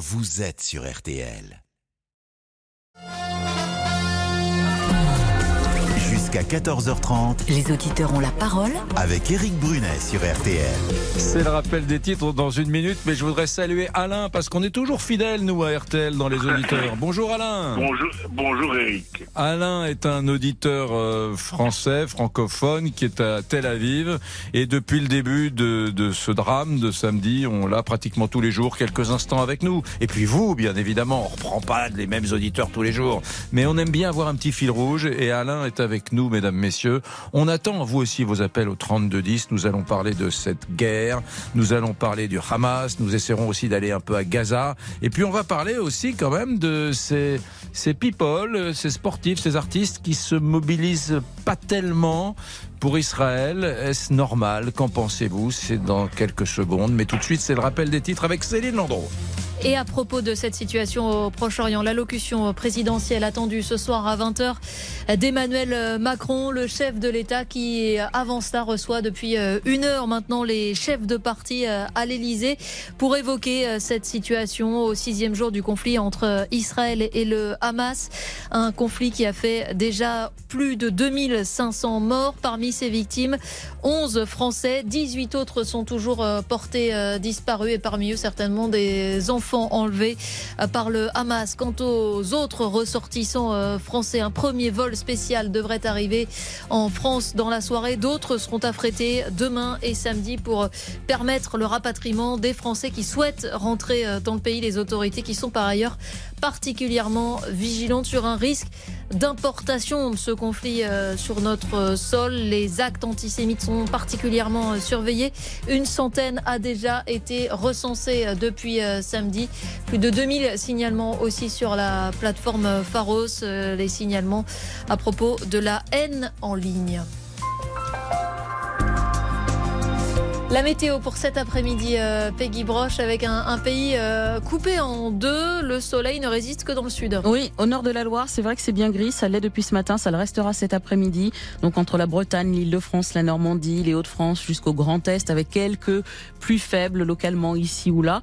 vous êtes sur RTL. Jusqu'à 14h30 Les auditeurs ont la parole avec Eric Brunet sur RTL. C'est le rappel des titres dans une minute, mais je voudrais saluer Alain parce qu'on est toujours fidèles, nous, à RTL, dans les auditeurs. Bonjour Alain. Bonjour, bonjour Eric. Alain est un auditeur euh, français, francophone, qui est à Tel Aviv. Et depuis le début de, de ce drame de samedi, on l'a pratiquement tous les jours, quelques instants avec nous. Et puis vous, bien évidemment, on reprend pas les mêmes auditeurs tous les jours. Mais on aime bien avoir un petit fil rouge. Et Alain est avec nous, mesdames, messieurs. On attend, vous aussi, vos appels au 3210. Nous allons parler de cette guerre. Nous allons parler du Hamas. Nous essaierons aussi d'aller un peu à Gaza. Et puis on va parler aussi quand même de ces, ces people, ces sportifs, ces artistes qui se mobilisent pas tellement pour Israël. Est-ce normal? Qu'en pensez-vous? C'est dans quelques secondes. Mais tout de suite, c'est le rappel des titres avec Céline Landreau. Et à propos de cette situation au Proche-Orient, l'allocution présidentielle attendue ce soir à 20h d'Emmanuel Macron, le chef de l'État qui, avant cela, reçoit depuis une heure maintenant les chefs de parti à l'Élysée pour évoquer cette situation au sixième jour du conflit entre Israël et le Hamas. Un conflit qui a fait déjà plus de 2500 morts parmi ses victimes. 11 Français, 18 autres sont toujours portés disparus et parmi eux certainement des enfants enlevés par le Hamas. Quant aux autres ressortissants français, un premier vol spécial devrait arriver en France dans la soirée. D'autres seront affrétés demain et samedi pour permettre le rapatriement des Français qui souhaitent rentrer dans le pays. Les autorités qui sont par ailleurs particulièrement vigilantes sur un risque d'importation de ce conflit sur notre sol. Les actes antisémites sont particulièrement surveillés. Une centaine a déjà été recensée depuis samedi. Plus de 2000 signalements aussi sur la plateforme Pharos, les signalements à propos de la haine en ligne. La météo pour cet après-midi, euh, Peggy Broche, avec un, pays euh, coupé en deux. Le soleil ne résiste que dans le sud. Oui, au nord de la Loire, c'est vrai que c'est bien gris. Ça l'est depuis ce matin, ça le restera cet après-midi. Donc entre la Bretagne, l'île de France, la Normandie, les Hauts-de-France jusqu'au Grand Est, avec quelques plus faibles localement ici ou là.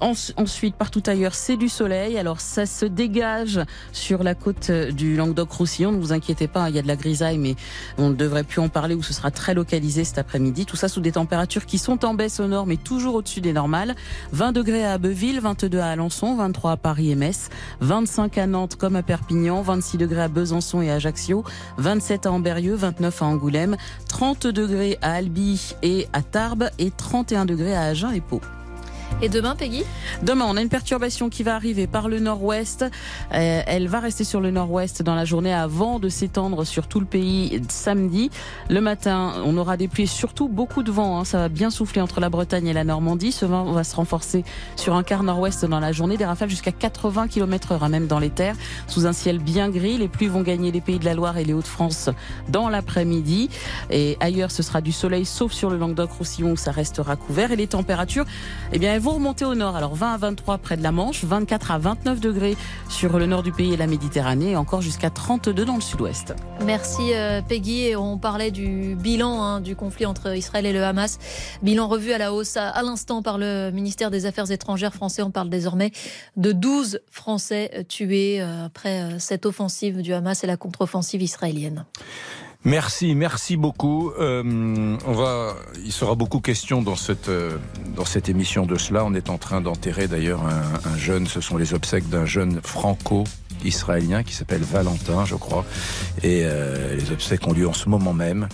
Ensuite, partout ailleurs, c'est du soleil. Alors, ça se dégage sur la côte du Languedoc-Roussillon. Ne vous inquiétez pas, il y a de la grisaille, mais on ne devrait plus en parler ou ce sera très localisé cet après-midi. Tout ça sous des températures qui sont en baisse au nord, mais toujours au-dessus des normales. 20 degrés à Abbeville, 22 à Alençon, 23 à Paris et Metz, 25 à Nantes comme à Perpignan, 26 degrés à Besançon et Ajaccio, 27 à Amberieu, 29 à Angoulême, 30 degrés à Albi et à Tarbes et 31 degrés à Agen et Pau. Et demain, Peggy Demain, on a une perturbation qui va arriver par le nord-ouest. Euh, elle va rester sur le nord-ouest dans la journée avant de s'étendre sur tout le pays samedi. Le matin, on aura des pluies surtout beaucoup de vent. Hein. Ça va bien souffler entre la Bretagne et la Normandie. Ce vent va se renforcer sur un quart nord-ouest dans la journée. Des rafales jusqu'à 80 km heure, hein, même dans les terres, sous un ciel bien gris. Les pluies vont gagner les pays de la Loire et les Hauts-de-France dans l'après-midi. Et ailleurs, ce sera du soleil, sauf sur le Languedoc-Roussillon où ça restera couvert. Et les températures, eh bien, elles vont remonter au nord. Alors 20 à 23 près de la Manche, 24 à 29 degrés sur le nord du pays et la Méditerranée, et encore jusqu'à 32 dans le sud-ouest. Merci euh, Peggy. On parlait du bilan hein, du conflit entre Israël et le Hamas. Bilan revu à la hausse à, à l'instant par le ministère des Affaires étrangères français. On parle désormais de 12 Français tués euh, après euh, cette offensive du Hamas et la contre-offensive israélienne. Merci, merci beaucoup. Euh, on va, il sera beaucoup question dans cette euh, dans cette émission de cela. On est en train d'enterrer d'ailleurs un, un, jeune. Ce sont les obsèques d'un jeune franco. Israélien qui s'appelle Valentin, je crois, et euh, les obsèques ont lieu en ce moment même.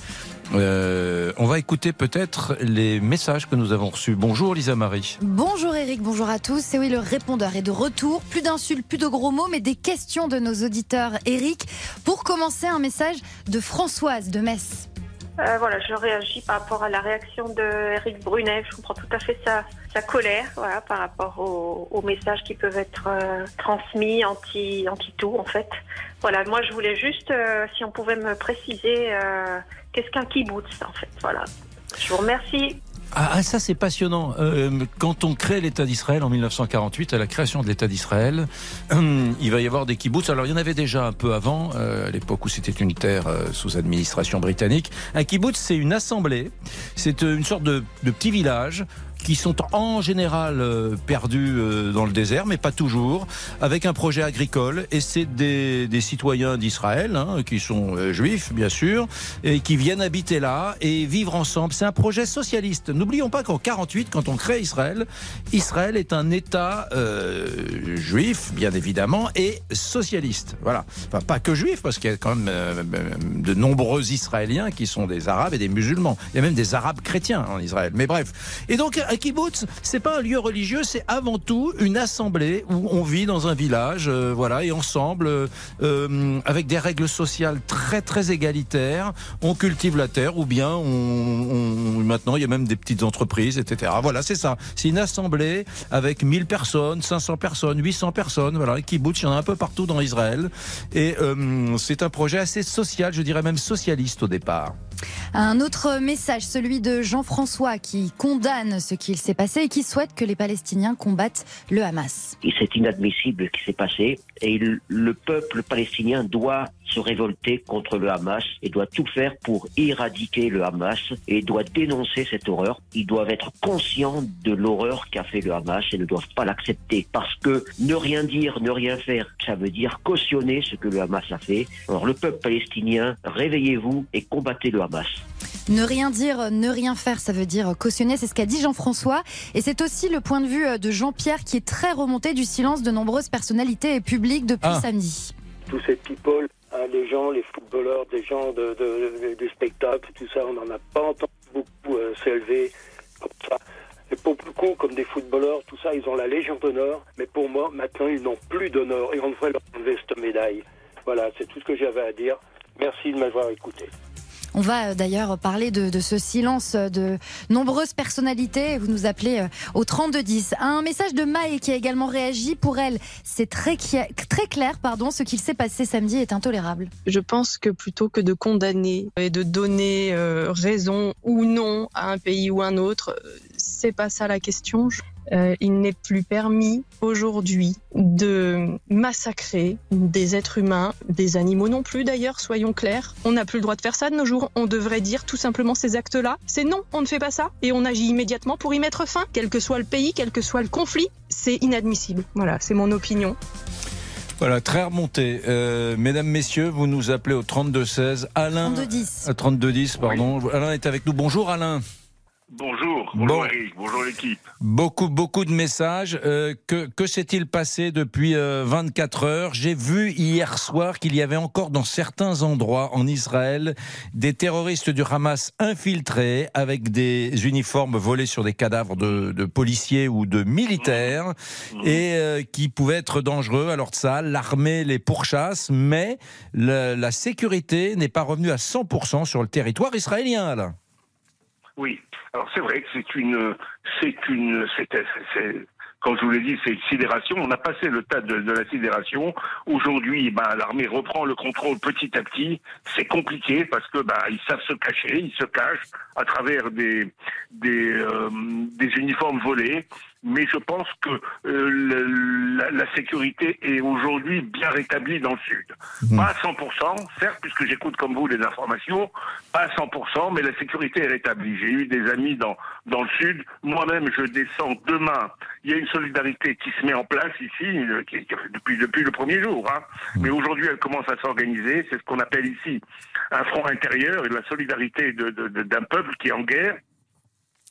Euh, on va écouter peut-être les messages que nous avons reçus. Bonjour Lisa Marie. Bonjour Eric, bonjour à tous. C'est oui, le répondeur est de retour. Plus d'insultes, plus de gros mots, mais des questions de nos auditeurs. Eric, pour commencer, un message de Françoise de Metz. Euh, voilà, je réagis par rapport à la réaction de Eric Brunet. Je comprends tout à fait sa, sa colère voilà, par rapport aux, messages qui peuvent être euh, transmis anti, anti tout en fait. Voilà, moi je voulais juste, euh, si on pouvait me préciser, euh, qu'est-ce qu'un kibbutz en fait. Voilà. Je vous remercie. Ah, ça c'est passionnant. Quand on crée l'État d'Israël en 1948, à la création de l'État d'Israël, euh, il va y avoir des kibbutz. Alors il y en avait déjà un peu avant, à l'époque où c'était une terre sous administration britannique. Un kibbutz, c'est une assemblée, c'est une sorte de petit village qui sont en général euh, perdus euh, dans le désert, mais pas toujours, avec un projet agricole. Et c'est des, des, citoyens d'Israël, hein, qui sont euh, juifs, bien sûr, et qui viennent habiter là et vivre ensemble. C'est un projet socialiste. N'oublions pas qu'en 48, quand on crée Israël, Israël est un État euh, juif, bien évidemment, et socialiste. Voilà. Enfin, pas que juif, parce qu'il y a quand même euh, de nombreux Israéliens qui sont des Arabes et des musulmans. Il y a même des Arabes chrétiens en Israël. Mais bref. Et donc, un kibbutz, c'est pas un lieu religieux, c'est avant tout une assemblée où on vit dans un village, euh, voilà, et ensemble, euh, avec des règles sociales très très égalitaires, on cultive la terre, ou bien on, maintenant il y a même des petites entreprises, etc. Voilà, c'est ça. C'est une assemblée avec 1000 personnes, 500 personnes, 800 personnes, voilà, kibbutz, il y en a un peu partout dans Israël, et euh, c'est un projet assez social, je dirais même socialiste au départ. Un autre message, celui de Jean-François, qui condamne ce qu'il s'est passé et qui souhaite que les Palestiniens combattent le Hamas. C'est inadmissible ce qui s'est passé et le peuple palestinien doit se révolter contre le Hamas et doit tout faire pour éradiquer le Hamas et doit dénoncer cette horreur. Ils doivent être conscients de l'horreur qu'a fait le Hamas et ne doivent pas l'accepter parce que ne rien dire, ne rien faire, ça veut dire cautionner ce que le Hamas a fait. Alors le peuple palestinien, réveillez-vous et combattez le Hamas. Ne rien dire, ne rien faire, ça veut dire cautionner, c'est ce qu'a dit Jean-François. Et c'est aussi le point de vue de Jean-Pierre qui est très remonté du silence de nombreuses personnalités publiques depuis Ah. samedi. tous ces people, hein, les gens, les footballeurs, des gens de, de- du spectacle, tout ça, on n'en a pas entendu beaucoup euh, s'élever comme ça. Et pour beaucoup, comme des footballeurs, tout ça, ils ont la Légion d'honneur, mais pour moi, maintenant, ils n'ont plus d'honneur et on devrait leur enlever cette médaille. Voilà, c'est tout ce que j'avais à dire. Merci de m'avoir écouté. On va euh, d'ailleurs parler de, ce silence de nombreuses personnalités. Vous nous appelez euh, au 3210. Un message de Maë qui a également réagi. Pour elle, c'est très, très clair. Pardon, ce qu'il s'est passé samedi est intolérable. Je pense que plutôt que de condamner et de donner euh, raison ou non à un pays ou un autre, c'est pas ça la question. Je- euh, il n'est plus permis aujourd'hui de massacrer des êtres humains, des animaux non plus d'ailleurs, soyons clairs. On n'a plus le droit de faire ça de nos jours. On devrait dire tout simplement ces actes-là. C'est non, on ne fait pas ça et on agit immédiatement pour y mettre fin, quel que soit le pays, quel que soit le conflit. C'est inadmissible. Voilà, c'est mon opinion. Voilà, très remonté. Euh, mesdames, messieurs, vous nous appelez au 3216. Alain. 3210. euh, 3210, pardon. Alain est avec nous. Bonjour Alain. Bonjour, Bon. bonjour Eric, bonjour l'équipe. Beaucoup, beaucoup de messages. Euh, que que s'est-il passé depuis euh, 24 heures? J'ai vu hier soir qu'il y avait encore dans certains endroits en Israël des terroristes du Hamas infiltrés avec des uniformes volés sur des cadavres de, de policiers ou de militaires et euh, qui pouvaient être dangereux. Alors de ça, l'armée les pourchasse, mais le- la sécurité n'est pas revenue à 100% sur le territoire israélien. Oui, alors c'est vrai que c'est une, c'est une, c'est- comme je vous l'ai dit, c'est une sidération. On a passé le tas de, de la sidération. Aujourd'hui, ben, l'armée reprend le contrôle petit à petit. C'est compliqué parce que ben, ils savent se cacher, ils se cachent à travers des des, euh, des uniformes volés. Mais je pense que euh, le- la, la sécurité est aujourd'hui bien rétablie dans le sud. Pas à 100%, certes, puisque j'écoute comme vous les informations, pas à 100%, mais la sécurité est rétablie. J'ai eu des amis dans, dans le sud. Moi-même, je descends demain. Il y a une solidarité qui se met en place ici, euh, qui, qui- depuis, depuis le premier jour. Hein. Mais aujourd'hui, elle commence à s'organiser. C'est ce qu'on appelle ici un front intérieur et la solidarité de- de- de- d'un peuple qui est en guerre.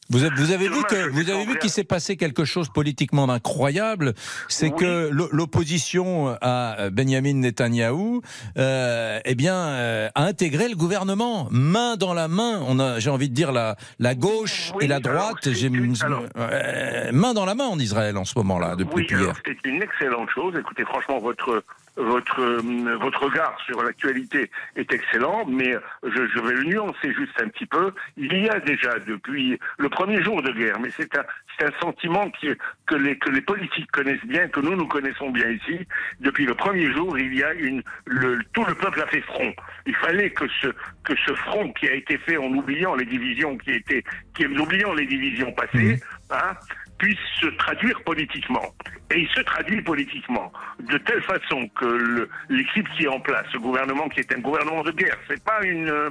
Vous avez, vous avez vu que vous avez vu qu'il s'est passé quelque chose politiquement incroyable, c'est Oui. que l'o- l'opposition à Benjamin Netanyahou, euh, eh bien, euh, a intégré le gouvernement main dans la main. On a, j'ai envie de dire la la gauche Oui, et la droite, j'ai euh, main dans la main en Israël en ce moment-là depuis Oui, hier. c'est une excellente chose. Écoutez, franchement, votre votre euh, votre regard sur l'actualité est excellent, mais je, je vais le nuancer juste un petit peu. Il y a déjà depuis le premier jour de guerre, mais c'est un c'est un sentiment qui, que les que les politiques connaissent bien, que nous nous connaissons bien ici. Depuis le premier jour, il y a une le tout le peuple a fait front. Il fallait que ce que ce front qui a été fait en oubliant les divisions qui étaient qui en oubliant les divisions passées, hein, puisse se traduire politiquement. Et il se traduit politiquement de telle façon que l'équipe qui est en place, ce gouvernement qui est un gouvernement de guerre, c'est pas une, euh,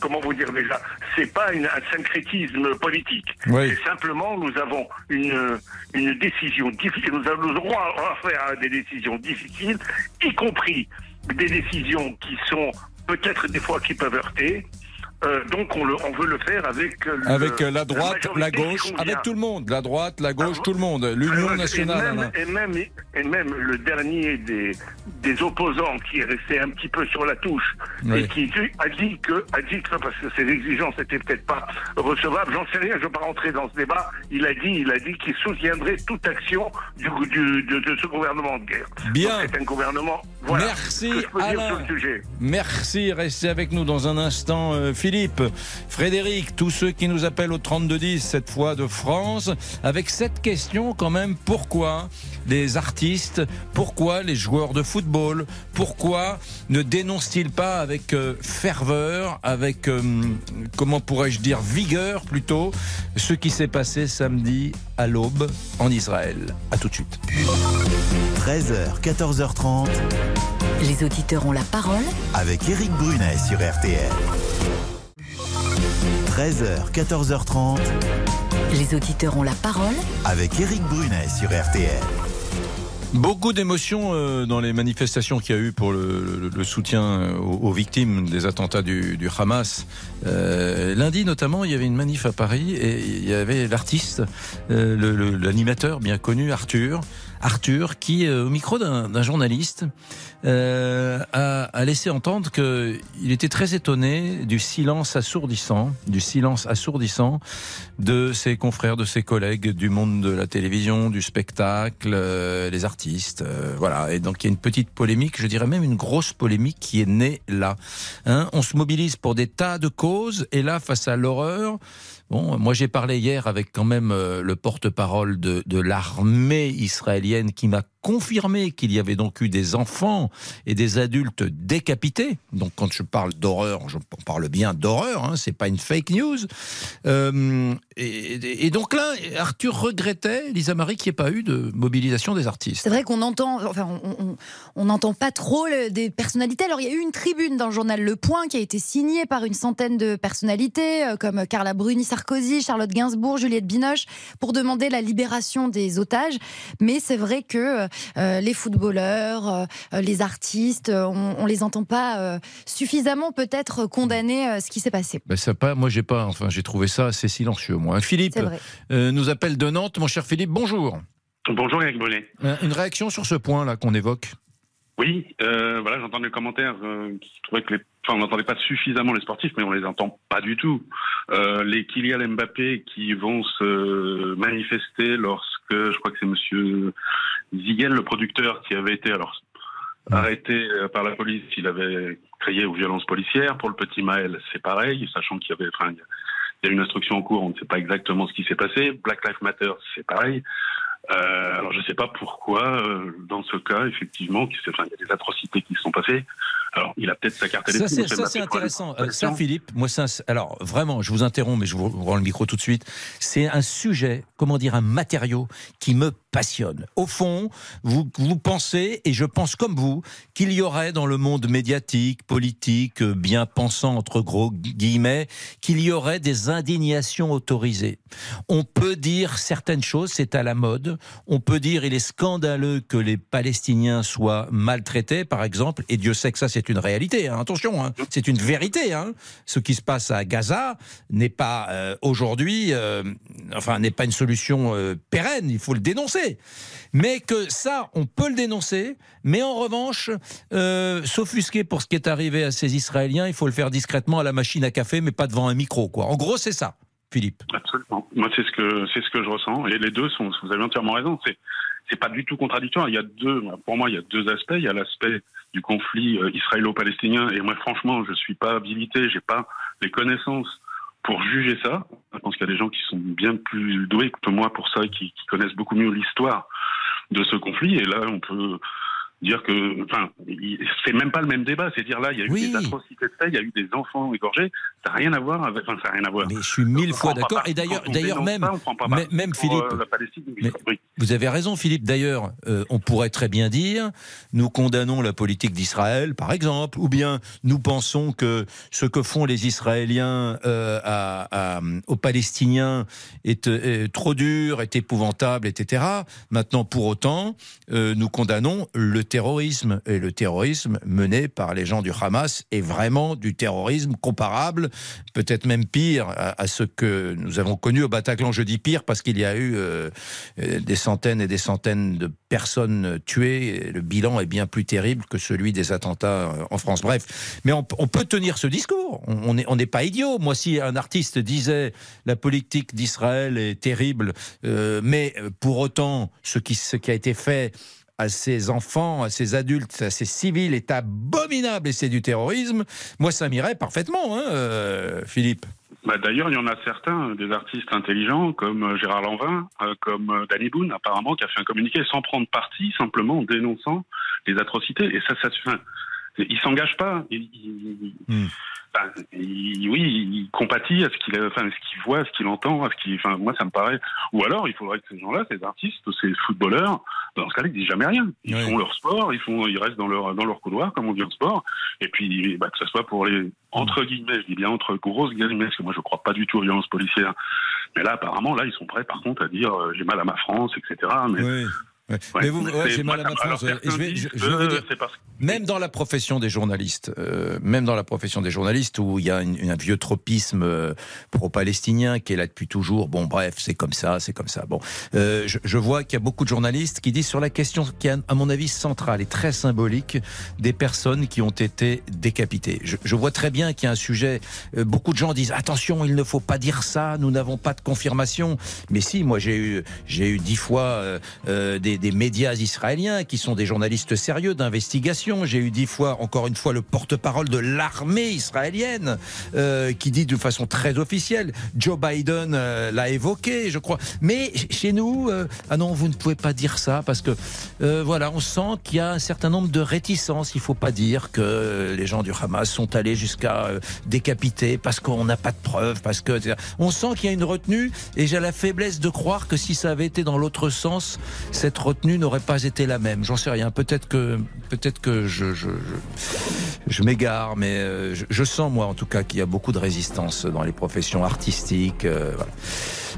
comment vous dire déjà, c'est pas une, un syncrétisme politique. C'est simplement nous avons une, une décision difficile, nous avons le droit à faire à des décisions difficiles, y compris des décisions qui sont peut-être des fois qui peuvent heurter, euh, donc on, le, on, veut le faire avec euh, avec euh, la droite, la, gauche, avec tout le monde, la droite, la gauche, tout le monde, l'Union nationale. Et même, et même, le dernier des, des opposants qui est resté un petit peu sur la touche et qui a dit que a dit que parce que ses exigences n'étaient peut-être pas recevables, j'en sais rien, je ne vais pas rentrer dans ce débat. Il a dit, il a dit qu'il soutiendrait toute action du, du de, de, ce gouvernement de guerre. Bien. C'est un gouvernement. Voilà Merci Alain. Merci, restez avec nous dans un instant, Philippe. Philippe, Frédéric, tous ceux qui nous appellent au 3210, cette fois de France, avec cette question quand même, pourquoi les artistes, pourquoi les joueurs de football, pourquoi ne dénoncent-ils pas avec euh, ferveur, avec, euh, comment pourrais-je dire, vigueur plutôt, ce qui s'est passé samedi à l'aube en Israël? A tout de suite. 13h, 14h30. Les auditeurs ont la parole avec Eric Brunet sur RTL. 13h, 14h30. Les auditeurs ont la parole avec Eric Brunet sur RTL. Beaucoup d'émotions euh, dans les manifestations qu'il y a eu pour le, soutien euh, aux, victimes des attentats du, Hamas. Euh, lundi notamment, il y avait une manif à Paris et il y avait l'artiste, l'animateur bien connu, Arthur, Arthur, qui, au micro d'un journaliste, euh, a, laissé entendre qu'il était très étonné du silence assourdissant, du silence assourdissant de ses confrères, de ses collègues du monde de la télévision, du spectacle, euh, les artistes, euh, voilà. Et donc il y a une petite polémique, je dirais même une grosse polémique qui est née là. Hein On se mobilise pour des tas de causes, et là, face à l'horreur, Bon, moi j'ai parlé hier avec quand même euh, le porte-parole de, de l'armée israélienne qui m'a confirmé qu'il y avait donc eu des enfants et des adultes décapités. Donc quand je parle d'horreur, je parle bien d'horreur, hein, c'est pas une fake news. Euh, et, donc là, Arthur regrettait, Lisa Marie, qu'il n'y ait pas eu de mobilisation des artistes. C'est vrai qu'on entend, enfin, on n'entend pas trop des personnalités. Alors il y a eu une tribune dans le journal Le Point qui a été signée par une centaine de personnalités euh, comme Carla Bruni Sarkozy, Charlotte Gainsbourg, Juliette Binoche, pour demander la libération des otages. Mais c'est vrai que euh, les footballeurs, euh, les artistes, on, on les entend pas suffisamment peut-être condamner ce qui s'est passé. Ben ça pas, moi j'ai pas, enfin j'ai trouvé ça assez silencieux. Moi, Philippe nous appelle de Nantes. Mon cher Philippe, bonjour. Bonjour Eric Bonnet. Une réaction sur ce point là qu'on évoque? Oui, euh, voilà, j'entends les commentaires qui trouvaient que les, enfin, on n'entendait pas suffisamment les sportifs, mais on les entend pas du tout. Euh, les Kylian Mbappé qui vont se manifester lorsque, je crois que c'est Monsieur Zigel, le producteur, qui avait été alors arrêté par la police, il avait crié aux violences policières. Pour le petit Maël, c'est pareil, sachant qu'il y avait, enfin, il y a une instruction en cours, on ne sait pas exactement ce qui s'est passé. Black Lives Matter, c'est pareil. Euh, alors je ne sais pas pourquoi, euh, dans ce cas, effectivement, il y a des atrocités qui se sont passées. Alors, il a peut-être sa carte électorale. Ça, c'est intéressant. Euh, ça, Philippe, moi, ça, alors vraiment, je vous interromps, mais je vous rends le micro tout de suite. C'est un sujet, comment dire, un matériau qui me passionne. Au fond, vous, vous pensez, et je pense comme vous, qu'il y aurait dans le monde médiatique, politique, bien pensant, entre gros guillemets, qu'il y aurait des indignations autorisées. On peut dire certaines choses, c'est à la mode. On peut dire, il est scandaleux que les Palestiniens soient maltraités, par exemple, et Dieu sait que ça, c'est une réalité. Hein. Attention, hein. c'est une vérité. Hein. Ce qui se passe à Gaza n'est pas euh, aujourd'hui, euh, enfin, n'est pas une solution euh, pérenne. Il faut le dénoncer. Mais que ça, on peut le dénoncer. Mais en revanche, s'offusquer pour ce qui est arrivé à ces Israéliens, il faut le faire discrètement à la machine à café, mais pas devant un micro. En gros, c'est ça. Philippe. Absolument. Moi, c'est ce que c'est ce que je ressens. Et les deux sont. Vous avez entièrement raison. C'est c'est pas du tout contradictoire. Il y a deux. Pour moi, il y a deux aspects. Il y a l'aspect du conflit euh, israélo-palestinien. Et moi, franchement, je ne suis pas habilité, j'ai pas les connaissances pour juger ça. Je pense qu'il y a des gens qui sont bien plus doués que moi pour ça, qui, qui connaissent beaucoup mieux l'histoire de ce conflit. Et là, on peut dire que, enfin, c'est même pas le même débat. C'est dire là, il y a eu Oui. des atrocités de fait, il y a eu des enfants égorgés. Ça n'a rien à voir avec, enfin, ça n'a rien à voir. Mais je suis mille On fois d'accord. Et d'ailleurs, d'ailleurs même, ça, même, Philippe, euh, mais- Oui. Vous avez raison, Philippe. D'ailleurs, euh, on pourrait très bien dire nous condamnons la politique d'Israël, par exemple, ou bien nous pensons que ce que font les Israéliens euh, à- à- aux Palestiniens est, trop dur, est épouvantable, etc. Maintenant, pour autant, euh, nous condamnons le terrorisme. Et le terrorisme mené par les gens du Hamas est vraiment du terrorisme comparable, peut-être même pire, à, ce que nous avons connu au Bataclan. Je dis pire parce qu'il y a eu euh, euh, des centaines et des centaines de personnes tuées. Le bilan est bien plus terrible que celui des attentats euh, en France. Bref, mais on, peut tenir ce discours. On n'est pas idiot. Moi, si un artiste disait la politique d'Israël est terrible, mais pour autant, ce qui a été fait à ces enfants, à ces adultes, à ces civils est abominable et c'est du terrorisme, moi ça m'irait parfaitement, hein, euh, Philippe. Bah, D'ailleurs, il y en a certains, des artistes intelligents, comme euh, Gérard Lanvin, euh, comme euh, Danny Boone, apparemment, qui a fait un communiqué sans prendre parti, simplement en dénonçant les atrocités. Et ça, ça fait. Il s'engage pas. Il, il- Hmm. il- oui, il compatit à ce qu'il, a- enfin, à ce qu'il voit, à ce qu'il entend, à ce qu'il. Enfin, moi, ça me paraît. Ou alors, il faudrait que ces gens-là, ces artistes, ces footballeurs, dans ce cas-là, ils disent jamais rien. Ils Oui. font leur sport, ils font, ils restent dans leur dans leur couloir, comme on dit en sport. Et puis, bah, que ce soit pour les entre guillemets, je dis bien entre grosses guillemets, parce que moi, je crois pas du tout aux violences policières. Mais là, apparemment, là, ils sont prêts, par contre, à dire euh, j'ai mal à ma France, etc. Mais Oui. Ouais. Ouais, mais vous, ouais, j'ai mal à ma France. Je vais, disent dire, parce même dans la profession des journalistes, euh, même dans la profession des journalistes où il y a une- un vieux tropisme euh, pro-palestinien qui est là depuis toujours. Bon, bref, c'est comme ça, c'est comme ça. Bon, euh, je, je vois qu'il y a beaucoup de journalistes qui disent sur la question qui est, à mon avis, centrale et très symbolique des personnes qui ont été décapitées. Je, vois très bien qu'il y a un sujet. beaucoup de gens disent attention, il ne faut pas dire ça. Nous n'avons pas de confirmation. Mais si, moi j'ai eu, j'ai eu dix fois euh, des, médias israéliens qui sont des journalistes sérieux d'investigation. J'ai eu dix fois, encore une fois, le porte-parole de l'armée israélienne euh, qui dit de façon très officielle. Joe Biden euh, l'a évoqué, je crois. Mais ch- chez nous, euh, ah non, vous ne pouvez pas dire ça parce que voilà, on sent qu'il y a un certain nombre de réticences. Il faut pas dire que les gens du Hamas sont allés jusqu'à décapiter parce qu'on n'a pas de preuves, parce que on sent qu'il y a une retenue et j'ai la faiblesse de croire que si ça avait été dans l'autre sens, cette retenue n'aurait pas été la même. J'en sais rien. Peut-être que peut-être que je je, je, je m'égare, mais euh, je, je sens moi en tout cas qu'il y a beaucoup de résistance dans les professions artistiques. euh, voilà.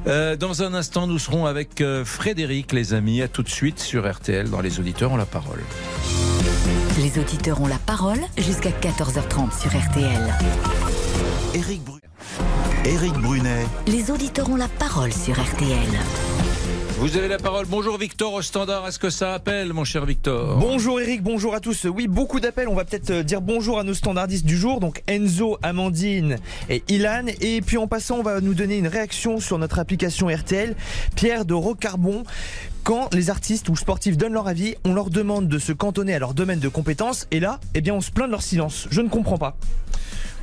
Euh, dans un instant, nous serons avec Frédéric, les amis. À tout de suite sur RTL. Dans les auditeurs ont la parole. Les auditeurs ont la parole jusqu'à 14h30 sur RTL. Éric Brunet, Les auditeurs ont la parole sur RTL. Vous avez la parole. Bonjour Victor au standard. Est-ce que ça appelle, mon cher Victor Bonjour Eric, bonjour à tous. Oui, beaucoup d'appels. On va peut-être euh, dire bonjour à nos standardistes du jour. Donc Enzo, Amandine et Ilan. Et puis en passant, on va nous donner une réaction sur notre application RTL. Pierre de Rocarbon. Quand les artistes ou sportifs donnent leur avis, on leur demande de se cantonner à leur domaine de compétences. Et là, eh bien, on se plaint de leur silence. Je ne comprends pas.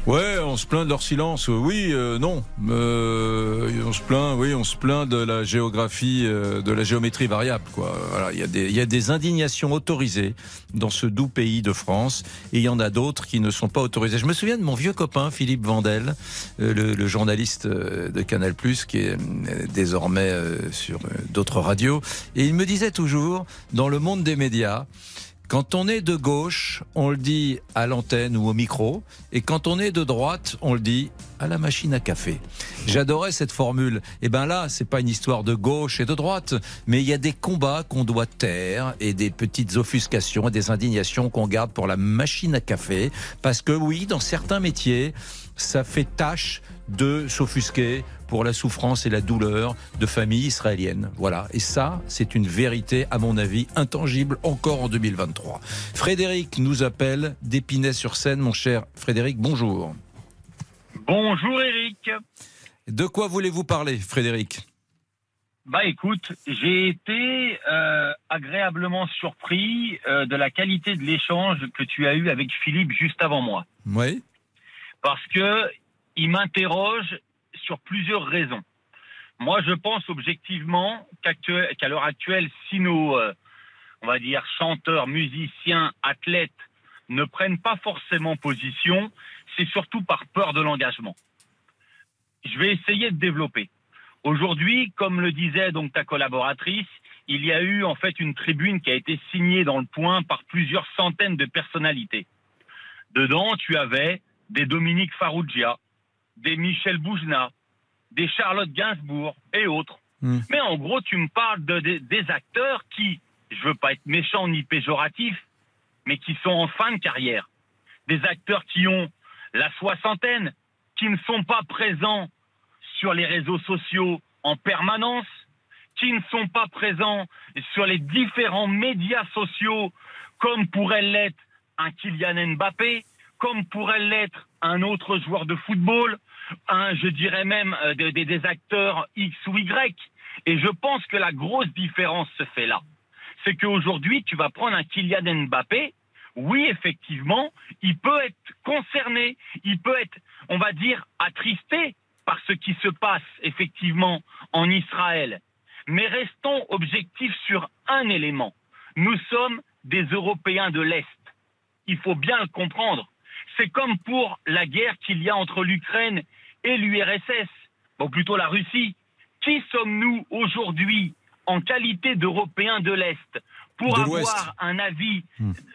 Ouais, on se plaint de leur silence. Oui, euh, non. Euh, on se plaint, oui, on se plaint de la géographie, euh, de la géométrie variable. Quoi. Voilà, il y a des, y a des indignations autorisées dans ce doux pays de France, et il y en a d'autres qui ne sont pas autorisées. Je me souviens de mon vieux copain Philippe Vandel, euh, le, le journaliste euh, de Canal+ qui est euh, désormais euh, sur euh, d'autres radios, et il me disait toujours dans le monde des médias. Quand on est de gauche, on le dit à l'antenne ou au micro, et quand on est de droite, on le dit à la machine à café. J'adorais cette formule. Et ben là, c'est pas une histoire de gauche et de droite, mais il y a des combats qu'on doit taire et des petites offuscations et des indignations qu'on garde pour la machine à café, parce que oui, dans certains métiers, ça fait tâche de s'offusquer pour la souffrance et la douleur de familles israéliennes. Voilà. Et ça, c'est une vérité, à mon avis, intangible encore en 2023. Frédéric nous appelle d'Épinay-sur-Seine. Mon cher Frédéric, bonjour. Bonjour Eric. De quoi voulez-vous parler, Frédéric? Bah écoute, j'ai été euh, agréablement surpris euh, de la qualité de l'échange que tu as eu avec Philippe juste avant moi. Oui. Parce que il m'interroge sur plusieurs raisons. Moi, je pense objectivement qu'à l'heure actuelle, si nos, euh, on va dire, chanteurs, musiciens, athlètes, ne prennent pas forcément position, c'est surtout par peur de l'engagement. Je vais essayer de développer. Aujourd'hui, comme le disait donc ta collaboratrice, il y a eu en fait une tribune qui a été signée dans le point par plusieurs centaines de personnalités. Dedans, tu avais des Dominique Farrugia, des Michel Boujna, des Charlotte Gainsbourg et autres. Hmm. Mais en gros, tu me parles de, de- des acteurs qui, je veux pas être méchant ni péjoratif, mais qui sont en fin de carrière. Des acteurs qui ont la soixantaine, qui ne sont pas présents sur les réseaux sociaux en permanence, qui ne sont pas présents sur les différents médias sociaux, comme pourrait l'être un Kylian Mbappé, comme pourrait l'être un autre joueur de football, un, je dirais même, euh, des- acteurs X ou Y. Et je pense que la grosse différence se fait là. C'est qu'aujourd'hui, tu vas prendre un Kylian Mbappé. Oui, effectivement, il peut être concerné, il peut être, on va dire, attristé par ce qui se passe effectivement en Israël. Mais restons objectifs sur un élément. Nous sommes des Européens de l'Est. Il faut bien le comprendre. C'est comme pour la guerre qu'il y a entre l'Ukraine et l'URSS, ou plutôt la Russie. Qui sommes-nous aujourd'hui en qualité d'Européens de l'Est pour De avoir un avis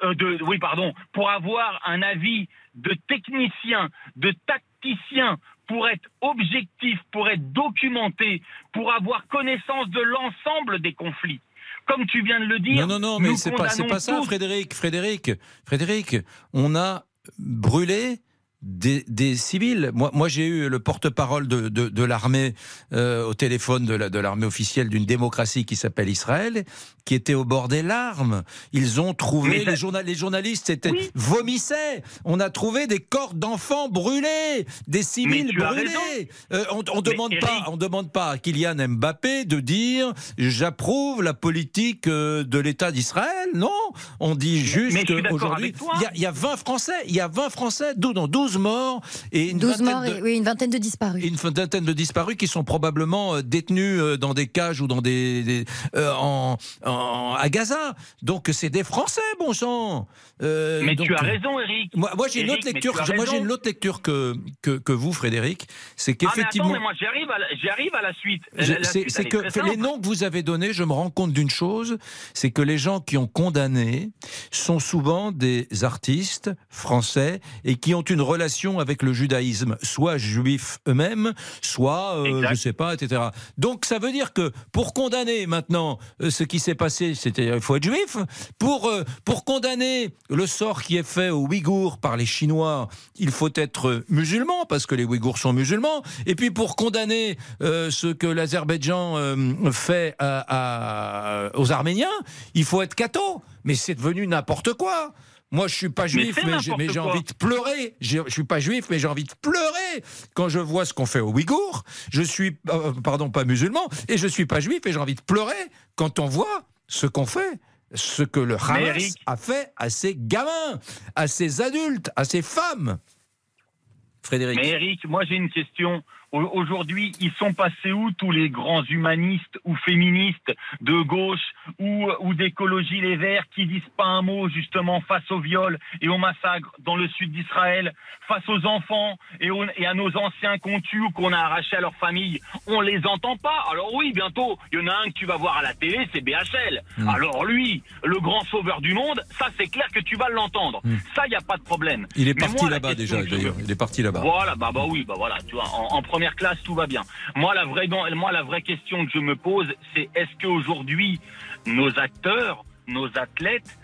euh, de oui pardon pour avoir un avis de technicien, de tacticien pour être objectif, pour être documenté, pour avoir connaissance de l'ensemble des conflits? Comme tu viens de le dire, Non, non, non, mais c'est pas, pas ça, Frédéric. Frédéric, Frédéric, on a brûlé des, des civils. Moi, moi j'ai eu le porte-parole de, de, de l'armée euh, au téléphone de la- de l'armée officielle d'une démocratie qui s'appelle Israël, qui était au bord des larmes. Ils ont trouvé, les, journa- les journalistes étaient, vomissaient. On a trouvé des corps d'enfants brûlés, des civils brûlés. Euh, on Mais demande Eric- pas, on demande pas à Kylian Mbappé de dire j'approuve la politique euh, de l'État d'Israël. Non, on dit juste mais je suis d'accord qu'aujourd'hui, avec toi. il y, a- il y a 20 Français, il y a 20 Français, 12, non, 12 morts et une 12 vingtaine morts de- et oui, une vingtaine de disparus. une vingtaine de disparus qui sont probablement euh, détenus euh, dans des cages ou dans des, des- euh, en, en- à Gaza. Donc c'est des Français, bon sang. Euh, Mais donc, tu as raison, Eric. Moi, moi, j'ai une autre lecture. tu as Moi j'ai raison. une autre lecture que que, que vous, Frédéric. C'est Ah, mais attends, qu'effectivement. mais moi j'arrive à, j'arrive à la suite. C'est que les simple. noms que vous avez donnés, je me rends compte d'une chose, c'est que les gens qui ont condamné sont souvent des artistes français et qui ont une relation avec le judaïsme, soit juifs eux-mêmes, soit, euh, je sais pas, etc. Donc ça veut dire que pour condamner maintenant euh, ce qui s'est passé, c'était il faut être juif. Pour euh, pour condamner le sort qui est fait aux Ouïghours par les Chinois, il faut être musulman parce que les Ouïghours sont musulmans. Et puis pour condamner euh, ce que l'Azerbaïdjan fait à- à- aux Arméniens, il faut être catho. Mais c'est devenu n'importe quoi. Moi, je suis pas juif, mais, j'ai- mais envie de pleurer. J'ai- Je suis pas juif, mais j'ai envie de pleurer quand je vois ce qu'on fait aux Ouïghours. Je suis, euh, pardon, pas musulman, et je suis pas juif, et j'ai envie de pleurer quand on voit ce qu'on fait. Ce que le Hamas a fait à ses gamins, à ses adultes, à ses femmes. Frédéric. Mais Eric, moi j'ai une question. Au- Aujourd'hui, ils sont passés où tous les grands humanistes ou féministes de gauche ou, ou d'écologie les Verts qui disent pas un mot justement face au viol et au massacre dans le sud d'Israël, face aux enfants et, aux- et à nos anciens qu'on tue ou qu'on a arrachés à leur famille? On les entend pas. Alors oui, bientôt, il y en a un que tu vas voir à la télé, c'est BHL. Mm. Alors lui, le grand sauveur du monde, ça c'est clair que tu vas l'entendre. Ça, il n'y a pas de problème. Il est Mais parti là-bas déjà, d'ailleurs. Il est parti là-bas. voilà, bah, bah oui, bah voilà, tu vois, en, en première classe, tout va bien. Moi, la vraie, moi, la vraie question que je me pose, c'est est-ce qu'aujourd'hui, nos acteurs, nos athlètes,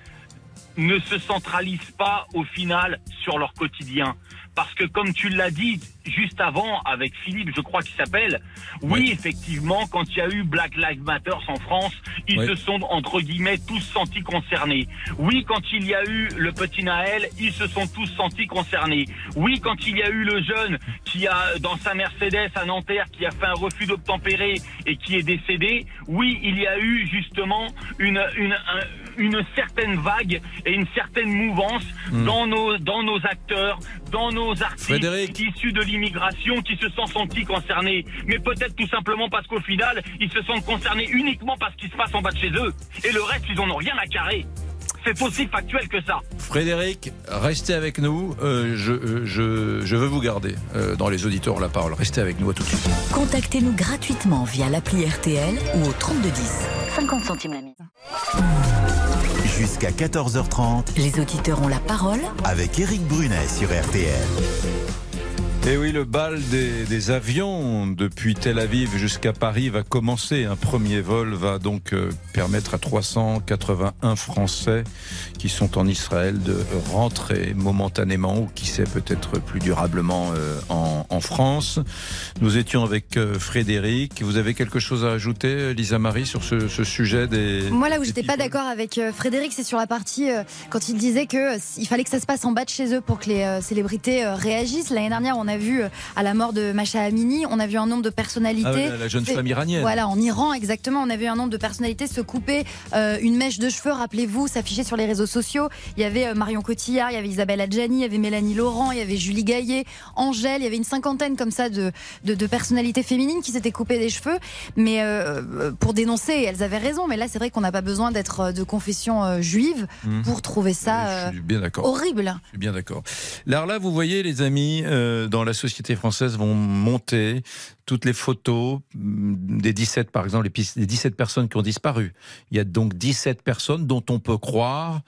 ne se centralisent pas au final sur leur quotidien parce que comme tu l'as dit juste avant avec Philippe, je crois qu'il s'appelle, oui, effectivement, quand il y a eu Black Lives Matter en France, ils se sont entre guillemets tous sentis concernés. Oui, quand il y a eu le petit Naël, ils se sont tous sentis concernés. Oui, quand il y a eu le jeune qui a dans sa Mercedes à Nanterre qui a fait un refus d'obtempérer et qui est décédé, oui, il y a eu justement une une un- une certaine vague et une certaine mouvance Hmm. dans nos dans nos acteurs, dans nos artistes Frédéric. issus de l'immigration qui se sont sentis concernés. Mais peut-être tout simplement parce qu'au final, ils se sentent concernés uniquement par ce qui se passe en bas de chez eux. Et le reste, ils en ont rien à carrer. C'est aussi factuel que ça. Frédéric, restez avec nous. Euh, je, euh, je, je veux vous garder euh, dans les auditeurs la parole. Restez avec nous à tout de suite. Contactez-nous gratuitement via l'appli RTL ou au 3210. 50 centimes la mise. Jusqu'à 14h30 Les auditeurs ont la parole avec Éric Brunet sur RTL. Et oui, le bal des, des avions depuis Tel Aviv jusqu'à Paris va commencer. Un premier vol va donc euh, permettre à 381 Français qui sont en Israël de rentrer momentanément ou qui sait peut-être plus durablement euh, en, en France. Nous étions avec euh, Frédéric. Vous avez quelque chose à ajouter, Lisa Marie, sur ce, ce sujet des... Moi, là où j'étais pas d'accord avec Frédéric, c'est sur la partie quand il disait que euh, il fallait que ça se passe en bas de chez eux pour que les célébrités réagissent. L'année dernière, on a vu euh, à la mort de Macha Amini, on a vu un nombre de personnalités. Ah la- la jeune femme iranienne. Voilà, en Iran, exactement. On a vu un nombre de personnalités se couper euh, une mèche de cheveux, rappelez-vous, s'afficher sur les réseaux sociaux. Il y avait euh, Marion Cotillard, il y avait Isabelle Adjani, il y avait Mélanie Laurent, il y avait Julie Gaillet, Angèle, il y avait une cinquantaine comme ça de, de, de personnalités féminines qui s'étaient coupées des cheveux. Mais euh, pour dénoncer, elles avaient raison. Mais là, c'est vrai qu'on n'a pas besoin d'être de confession juive Mhm. pour trouver ça euh, Je suis bien d'accord. horrible. Je suis bien d'accord. Alors là, vous voyez, les amis, euh, la société française vont monter toutes les photos mm, des 17, par exemple, les pis- des 17 personnes qui ont disparu. Il y a donc 17 personnes dont on peut croire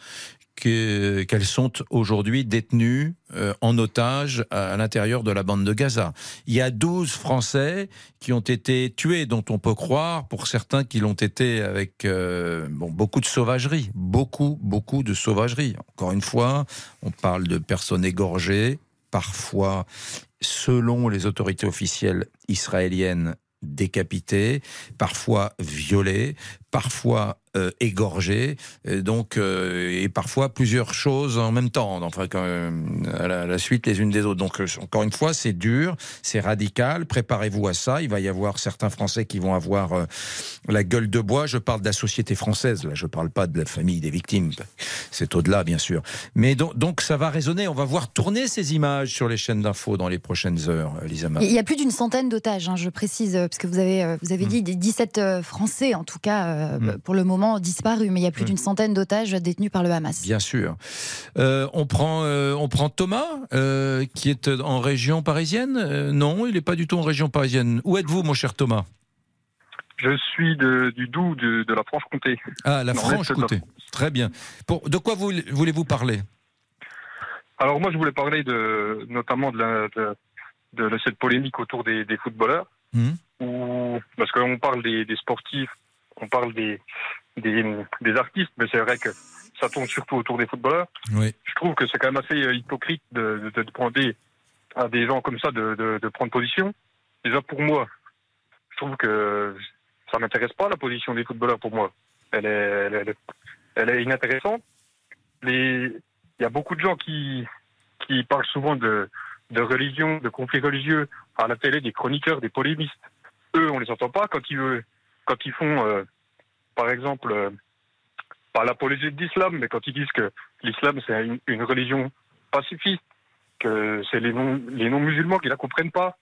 que- qu'elles sont aujourd'hui détenues euh, en otage à, l'intérieur de la bande de Gaza. Il y a 12 Français qui ont été tués, dont on peut croire, pour certains, qu'ils l'ont été avec euh, beaucoup de sauvagerie. Beaucoup, beaucoup de sauvagerie. Encore une fois, on parle de personnes égorgées, parfois, selon les autorités officielles israéliennes, décapitées, parfois violées, parfois euh, et donc euh, et parfois plusieurs choses en même temps, enfin quand, euh, à, la, suite les unes des autres. Donc euh, encore une fois, c'est dur, c'est radical. Préparez-vous à ça. Il va y avoir certains Français qui vont avoir euh, la gueule de bois. Je parle de la société française. Là, je parle pas de la famille des victimes. C'est au-delà, bien sûr. Mais donc, donc ça va résonner. On va voir tourner ces images sur les chaînes d'infos dans les prochaines heures, Lisa Marie. Il y a plus d'une centaine d'otages, hein, je précise, euh, parce que vous avez, euh, vous avez dit des 17 euh, Français, en tout cas, euh, Mm. pour le moment, disparus. Mais il y a plus Mm. d'une centaine d'otages détenus par le Hamas. Bien sûr. Euh, on, prend, euh, on prend Thomas, euh, qui est en région parisienne? Euh, non, il n'est pas du tout en région parisienne. Où êtes-vous, mon cher Thomas? Je suis de- du Doubs, de, de la Franche-Comté. Ah, la Franche-Comté. Très bien. Pour, de quoi vous- voulez-vous parler? Alors moi, je voulais parler de, notamment de, la, de, de cette polémique autour des, des footballeurs, où, parce qu'on parle des, des sportifs, on parle des, des, des artistes, mais c'est vrai que ça tourne surtout autour des footballeurs. Oui. Je trouve que c'est quand même assez euh, hypocrite de, de, de demander à des gens comme ça de, de, de prendre position. Déjà pour moi, je trouve que ça m'intéresse pas la position des footballeurs pour moi. Elle est, elle est, elle est inintéressante. Les, il y a beaucoup de gens qui, qui parlent souvent de, de religion, de conflits religieux à la télé, des chroniqueurs, des polémistes. Eux, on les entend pas quand ils, quand ils font, euh, par exemple, euh, pas l'apologie de l'islam, mais quand ils disent que l'islam c'est une, une religion pacifiste, que c'est les non, les non-musulmans qui la comprennent pas.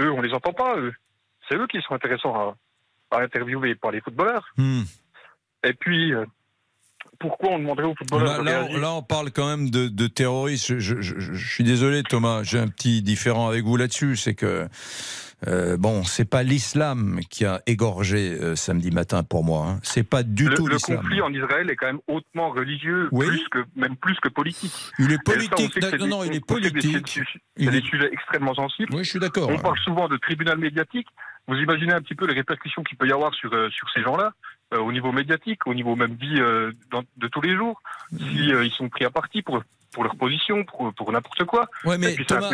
Eux, on les entend pas. Eux, c'est eux qui sont intéressants à, à interviewer, pas les footballeurs. Hmm. Et puis, euh, pourquoi on demanderait aux footballeurs Là, de là, on parle quand même de, de terroristes. Je, je- je- je suis désolé, Thomas. J'ai un petit différent avec vous là-dessus. C'est que euh, bon, c'est pas l'islam qui a égorgé euh, samedi matin pour moi. Hein. C'est pas du le, tout le l'islam. conflit en Israël est quand même hautement religieux, Oui. plus que, même plus que politique. Il est ça, politique. Non, des- non, il est politique. Il C'est est- des sujets extrêmement sensibles. Oui, je suis d'accord. On parle souvent de tribunal médiatique. Vous imaginez un petit peu les répercussions qu'il peut y avoir sur, euh, sur ces gens-là, au niveau médiatique, au niveau même vie dans- de tous les jours, si euh, ils sont pris à partie pour, pour leur position, pour, pour n'importe quoi. Ouais, mais puis Thomas,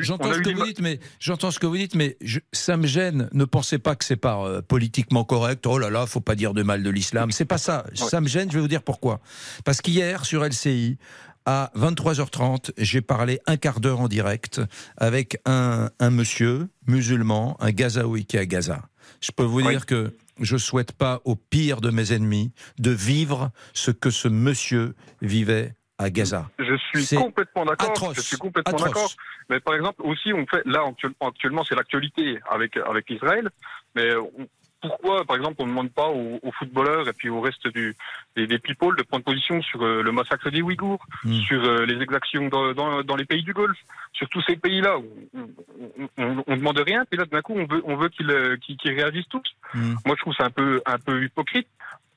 j'entends ce que vous dites, mais j'entends ce que vous dites, mais je- ça me gêne. Ne pensez pas que c'est pas euh, politiquement correct. Oh là là, faut pas dire de mal de l'islam. C'est pas ça. Ça me gêne. Je vais vous dire pourquoi. Parce qu'hier sur LCI. À 23h30, j'ai parlé un quart d'heure en direct avec un, un monsieur musulman, un Gazaoui qui est à Gaza. Je peux vous dire que je souhaite pas au pire de mes ennemis de vivre ce que ce monsieur vivait à Gaza. Je suis complètement d'accord. Je suis complètement d'accord. Mais par exemple, aussi, on fait là actuel- actuellement, c'est l'actualité avec avec Israël. Mais on- pourquoi, par exemple, on ne demande pas aux, aux footballeurs et puis au reste du, des, des people de prendre position sur euh, le massacre des Ouïghours, Hmm. sur euh, les exactions dans, dans, dans les pays du Golfe, sur tous ces pays-là? Où on, on, on demande rien, puis là d'un coup on veut on veut qu'ils euh, qu'ils réagissent tous. Hmm. Moi, je trouve ça un peu un peu hypocrite.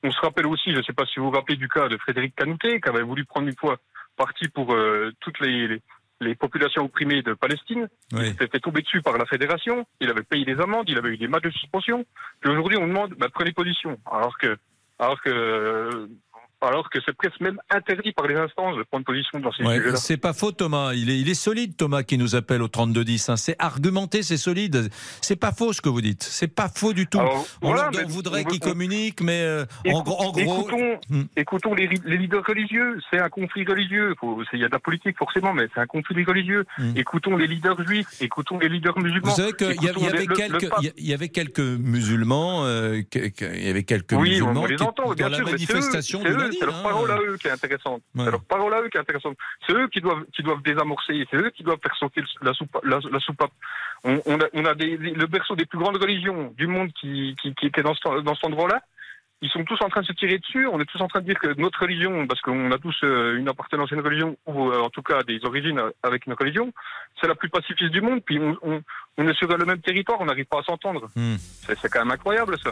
On se rappelle aussi, je ne sais pas si vous vous rappelez du cas de Frédéric Canouté, qui avait voulu prendre une fois parti pour euh, toutes les, les, les populations opprimées de Palestine. Oui. Il s'était fait tomber dessus par la fédération. Il avait payé des amendes, il avait eu des matchs de suspension. Puis aujourd'hui, on demande, bah, prenez position. Alors que, alors que, alors que c'est presque même interdit par les instances de prendre position dans ces Ouais, sujets-là. c'est pas faux, Thomas. Il est, il est solide, Thomas, qui nous appelle au 3210. hein. C'est argumenté, c'est solide. C'est pas faux ce que vous dites. C'est pas faux du tout. Alors, on voilà, leur mais voudrait qu'ils communiquent, mais euh, en, gros- en gros. écoutons, Hmm. écoutons les, leaders religieux. C'est un conflit religieux. Il y a de la politique forcément, mais c'est un conflit religieux. Écoutons les leaders juifs. Écoutons les leaders musulmans. Vous savez qu'il y, avait quelques, y avait musulmans, euh, que- que- il y avait quelques Oui, on, musulmans on les qui- entend, bien dans la sûr. eux- manifestation c'est leur hein. parole à eux qui est intéressante. Ouais. C'est leur parole à eux qui est intéressante. C'est eux qui doivent, qui doivent désamorcer. C'est eux qui doivent faire sauter la, soupa- la, la soupape. On, on a, on a des, des- le berceau des plus grandes religions du monde qui, qui, qui était dans, ce, dans cet endroit-là. Ils sont tous en train de se tirer dessus. On est tous en train de dire que notre religion, parce qu'on a tous euh, une appartenance à une religion, ou euh, en tout cas des origines avec une religion, c'est la plus pacifiste du monde. Puis on, on, on est sur le même territoire, on n'arrive pas à s'entendre. Hmm. C'est quand même incroyable ça.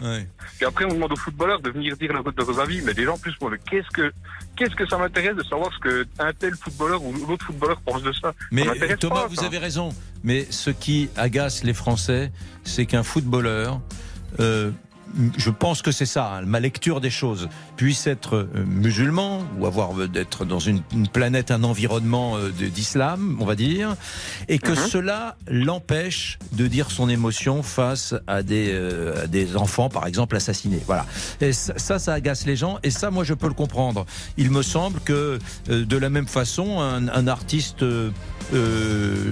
Et après, on demande aux footballeurs de venir dire leur, leur avis, mais déjà en plus, moi, qu'est-ce que qu'est-ce que ça m'intéresse de savoir ce que un tel footballeur ou l'autre footballeur pense de ça? Mais Ça Thomas, pas, vous ça. avez raison. Mais ce qui agace les Français, c'est qu'un footballeur, euh, je pense que c'est ça, hein, ma lecture des choses, puisse être euh, musulman ou avoir d'être dans une, une planète, un environnement euh, d'islam, on va dire, et que Mhm. cela l'empêche de dire son émotion face à des, euh, à des enfants, par exemple, assassinés. Voilà. Et ça, ça, agace les gens, et ça, moi, je peux le comprendre. Il me semble que, euh, de la même façon, un, un artiste euh,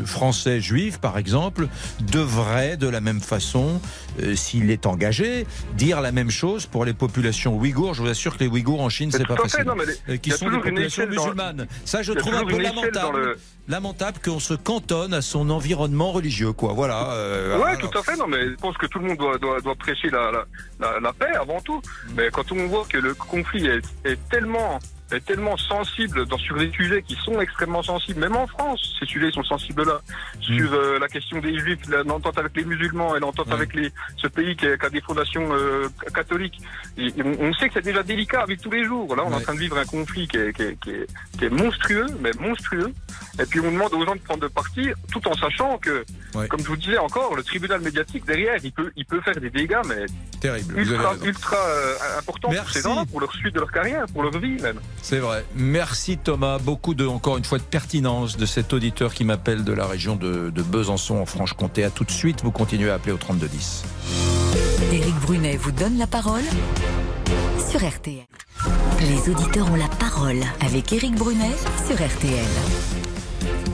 français juif, par exemple, devrait, de la même façon, euh, s'il est engagé, dire la même chose pour les populations ouïghours. Je vous assure que les ouïghours en Chine, c'est pas fait, facile. non, mais les- Euh, qui sont des populations dans- musulmanes. Ça, je trouve un peu lamentable. le- Lamentable qu'on se cantonne à son environnement religieux, quoi. Voilà. euh, Ouais, tout à fait. Non, mais je pense que tout le monde doit, doit, doit prêcher la, la, la, la paix avant tout. Mais quand on voit que le conflit est, est tellement est tellement sensible dans, sur des sujets qui sont extrêmement sensibles, même en France, ces sujets sont sensibles là. Sur euh, la question des juifs, l'entente avec les musulmans et l'entente avec les, ce pays qui, a- qui a des fondations euh, catholiques. Et- et on, on sait que c'est déjà délicat avec tous les jours. Là, on est en train de vivre un conflit qui est, qui, est, qui, est, qui est monstrueux, mais monstrueux. Et puis on demande aux gens de prendre de parti, tout en sachant que, Ouais. comme je vous disais encore, le tribunal médiatique derrière, il peut, il peut faire des dégâts, mais Terrible. Ultra, ultra euh, importants pour ces gens-là, pour leur suite de leur carrière, pour leur vie même. C'est vrai. Merci Thomas. Beaucoup de, encore une fois, de pertinence de cet auditeur qui m'appelle de la région de, Besançon en Franche-Comté. À tout de suite. Vous continuez à appeler au 3210. Éric Brunet vous donne la parole sur RTL. Les auditeurs ont la parole avec Éric Brunet sur RTL.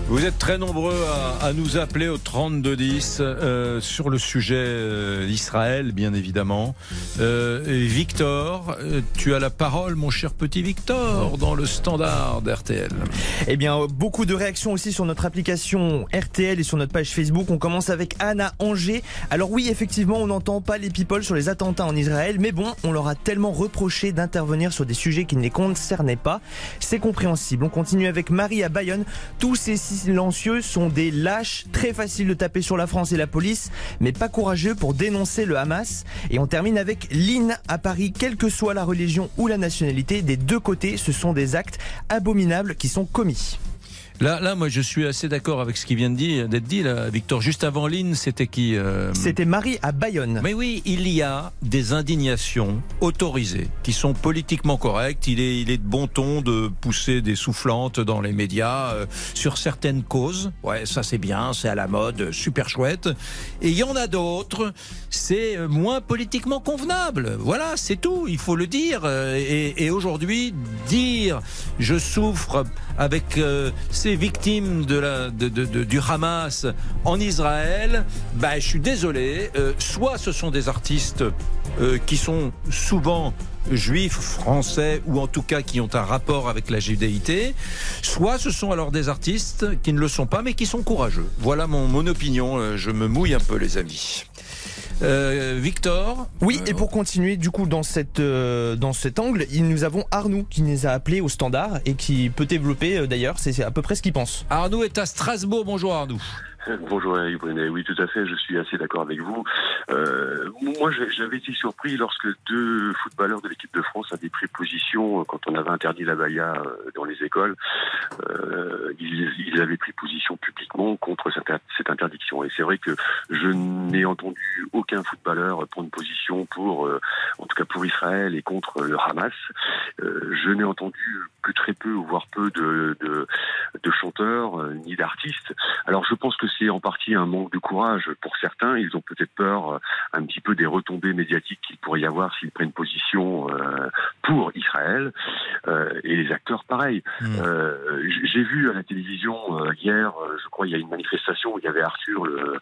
Vous êtes très nombreux à, nous appeler au 3210 euh, sur le sujet euh, Israël, bien évidemment. Euh, Victor, euh, tu as la parole, mon cher petit Victor, dans le standard d'RTL. Eh bien, beaucoup de réactions aussi sur notre application RTL et sur notre page Facebook. On commence avec Anna Angers. Alors oui, effectivement, on n'entend pas les people sur les attentats en Israël, mais bon, on leur a tellement reproché d'intervenir sur des sujets qui ne les concernaient pas. C'est compréhensible. On continue avec Marie à Bayonne. Tous silencieux sont des lâches, très faciles de taper sur la France et la police, mais pas courageux pour dénoncer le Hamas. Et on termine avec Lynn à Paris. Quelle que soit la religion ou la nationalité, des deux côtés, ce sont des actes abominables qui sont commis. Là, là, moi, je suis assez d'accord avec ce qui vient de dire- d'être dit, là, Victor. Juste avant Lynn, c'était qui euh, C'était Marie à Bayonne. Mais oui, il y a des indignations autorisées qui sont politiquement correctes. Il est, il est de bon ton de pousser des soufflantes dans les médias euh, sur certaines causes. Ouais, ça c'est bien, c'est à la mode, super chouette. Et il y en a d'autres, c'est euh, moins politiquement convenable. Voilà, c'est tout. Il faut le dire. Et, et aujourd'hui, dire je souffre avec euh, ces victimes du Hamas en Israël, bah, je suis désolé. euh, soit ce sont des artistes euh, qui sont souvent juifs, français ou en tout cas qui ont un rapport avec la judéité, soit ce sont alors des artistes qui ne le sont pas mais qui sont courageux. Voilà mon, mon opinion, Euh, je me mouille un peu les amis. Euh, Victor Oui, et pour continuer du coup dans, cette, euh, dans cet angle, il- nous avons Arnaud qui nous a appelés au standard et qui peut développer euh, d'ailleurs, c'est à peu près ce qu'il pense. Arnaud est à Strasbourg, bonjour Arnaud. Bonjour Eric Brunet, oui tout à fait, je suis assez d'accord avec vous. Euh, moi j'avais été surpris lorsque deux footballeurs de l'équipe de France avaient pris position euh, quand on avait interdit la baya euh, dans les écoles. Euh, ils, avaient pris position publiquement contre cette, inter- cette interdiction. Et c'est vrai que je n'ai entendu aucun footballeur prendre position pour, euh, en tout cas pour Israël et contre le Hamas. Je n'ai entendu que très peu, voire peu de, de, de chanteurs ni d'artistes. Alors je pense que c'est en partie un manque de courage pour certains. Ils ont peut-être peur euh, un petit peu des retombées médiatiques qu'il pourrait y avoir s'ils prennent position euh, pour Israël. Euh, et les acteurs, pareil. J- J'ai vu à la télévision hier, je crois, il y a une manifestation où il y avait Arthur, le,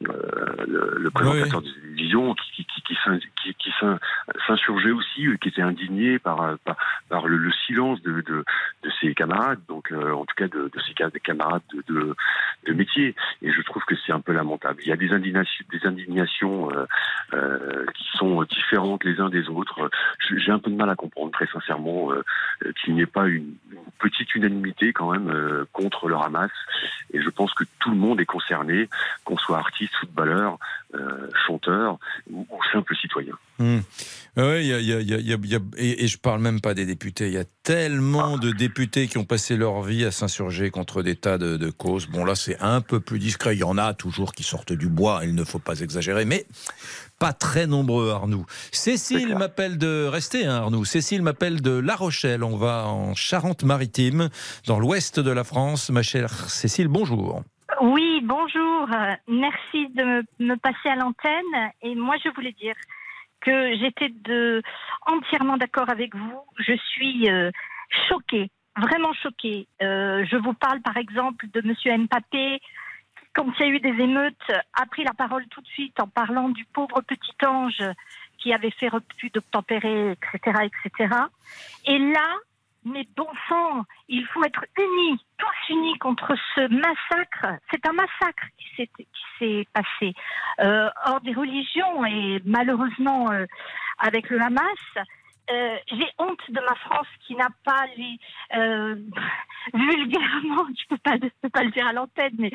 le, le présentateur de télévision, qui, qui, qui, s'in- qui- qui s'in- s'insurgeait aussi, qui était indigné par, par, par le, le silence de, de, de ses camarades, donc en tout cas de, de ses ca- camarades de, de, de métier. Et je trouve que c'est un peu lamentable. Il y a des indignations, euh, euh, qui sont différentes les uns des autres. J'ai un peu de mal à comprendre, très sincèrement, euh, qu'il n'y ait pas une, petite unanimité quand même euh, contre le Hamas. Et je pense que tout le monde est concerné, qu'on soit artiste, footballeur, euh, chanteur ou simple citoyen. Hmm. Oui, il y a, il y a- il y a- il y a- il y a- et, et je parle même pas des députés. Il y a tellement de députés qui ont passé leur vie à s'insurger contre des tas de, de causes. Bon, là, c'est un peu plus discret. Il y en a toujours qui sortent du bois. Il ne faut pas exagérer, mais pas très nombreux, Arnoux. Cécile m'appelle de rester, hein, Arnoux. Cécile m'appelle de La Rochelle. On va en Charente-Maritime, dans l'ouest de la France. Ma chère Cécile, bonjour. Oui, bonjour. Merci de me, me passer à l'antenne. Et moi, je voulais dire que j'étais entièrement d'accord avec vous. Je suis euh, choquée, vraiment choquée. Euh, je vous parle par exemple de Monsieur Mbappé, qui, quand il y a eu des émeutes, a pris la parole tout de suite en parlant du pauvre petit ange qui avait fait refus d'obtempérer, etc., etc. Et là, mais bon sang, il faut être unis, tous unis contre ce massacre. C'est un massacre qui s'est passé euh, hors des religions et malheureusement euh, avec le Hamas. Euh, J'ai honte de ma France qui n'a pas les euh, vulgairement, je peux pas, je peux pas le dire à l'antenne, mais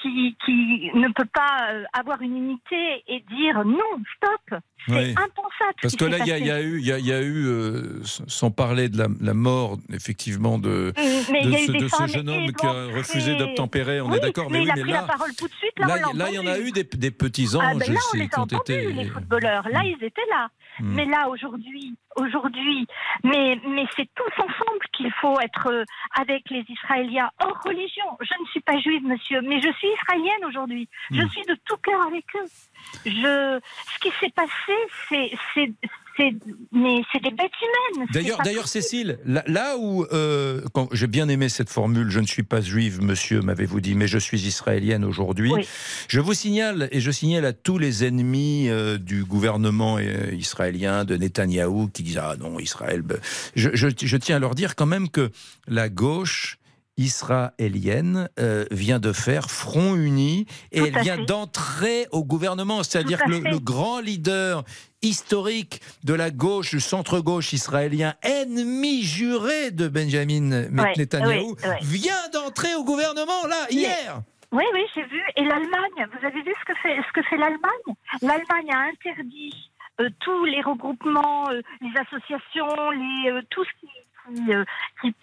qui, qui ne peut pas euh, avoir une unité et dire non, stop. C'est Oui. impensable. ce Parce que là, il y, a- y a eu, il y a, y a eu euh, sans parler de la, la mort, effectivement, de, Mais de a ce, de jeune homme qui a refusé d'obtempérer. On Oui, est d'accord, mais mais, il a oui, pris là, la parole tout de suite. Là, là, on l'a là, il y en a eu des, des petits Ah, anges ben là, on les qui a ont entendus, été. les footballeurs. Là, ils étaient là. Hmm. Mais là, aujourd'hui, aujourd'hui, mais, mais c'est tous ensemble qu'il faut être euh, avec les Israéliens, hors religion. Je ne suis pas juive, monsieur, mais je suis israélienne aujourd'hui. Je Hmm. suis de tout cœur avec eux. Je, ce qui s'est passé, c'est, mais c'est des bêtes humaines. D'ailleurs, d'ailleurs, Cécile, là, là où euh, j'ai bien aimé cette formule, je ne suis pas juive, monsieur, m'avez-vous dit, mais je suis israélienne aujourd'hui. Oui. Je vous signale et je signale à tous les ennemis euh, du gouvernement euh, israélien de Netanyahou qui disent ah non Israël. Je, je- je tiens à leur dire quand même que la gauche israélienne euh, vient de faire front uni et Tout elle vient d'entrer au gouvernement. C'est-à-dire que le, grand leader historique de la gauche, du centre-gauche israélien, ennemi juré de Benjamin Ouais, ouais. vient d'entrer au gouvernement, là, hier. Oui, oui, j'ai vu. Et l'Allemagne, vous avez vu ce que fait, ce que fait l'Allemagne? L'Allemagne a interdit euh, tous les regroupements, euh, les associations, les, euh, tout ce qui, qui, euh, qui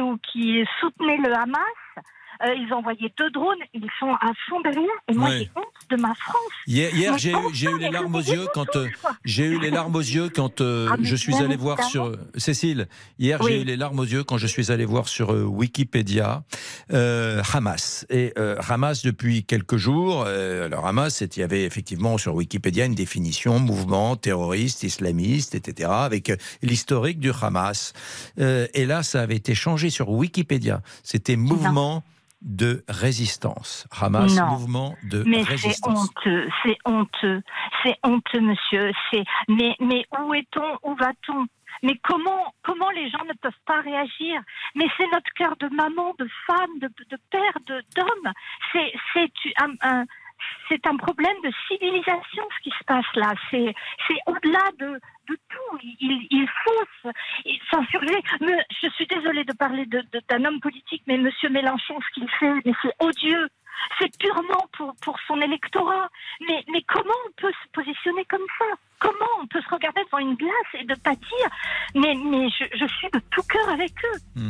ou qui soutenait le Hamas. Euh, ils ont envoyé deux drones, ils sont à fond derrière. Et moi, Ouais. j'ai honte de ma France. Hier, hier, Mais j'ai eu, les larmes aux yeux quand euh, j'ai eu les larmes aux yeux quand euh, Ah, je suis allé voir sur. Cécile. Hier, Oui. j'ai eu les larmes aux yeux quand je suis allé voir sur euh, Wikipédia euh, Hamas et euh, Hamas depuis quelques jours. euh, alors Hamas, il y avait effectivement sur Wikipédia une définition mouvement terroriste islamiste, etc. Avec euh, l'historique du Hamas. Euh, et là, ça avait été changé sur Wikipédia. C'était mouvement de résistance. Hamas, Non. mouvement de Mais c'est résistance. honteux, c'est honteux, c'est honteux, monsieur. C'est mais mais où est-on Où va-t-on? Mais comment comment les gens ne peuvent pas réagir? Mais c'est notre cœur de maman, de femme, de, de père, de d'homme. C'est c'est un, un- c'est un problème de civilisation ce qui se passe là. C'est au-delà de tout. Il, il, Je suis désolée de parler de- d'un homme politique, mais Monsieur Mélenchon, ce qu'il fait, mais c'est odieux. C'est purement pour, son électorat. Mais, comment on peut se positionner comme ça? Comment on peut se regarder devant une glace et de pâtir Mais, mais je, je suis de tout cœur avec eux?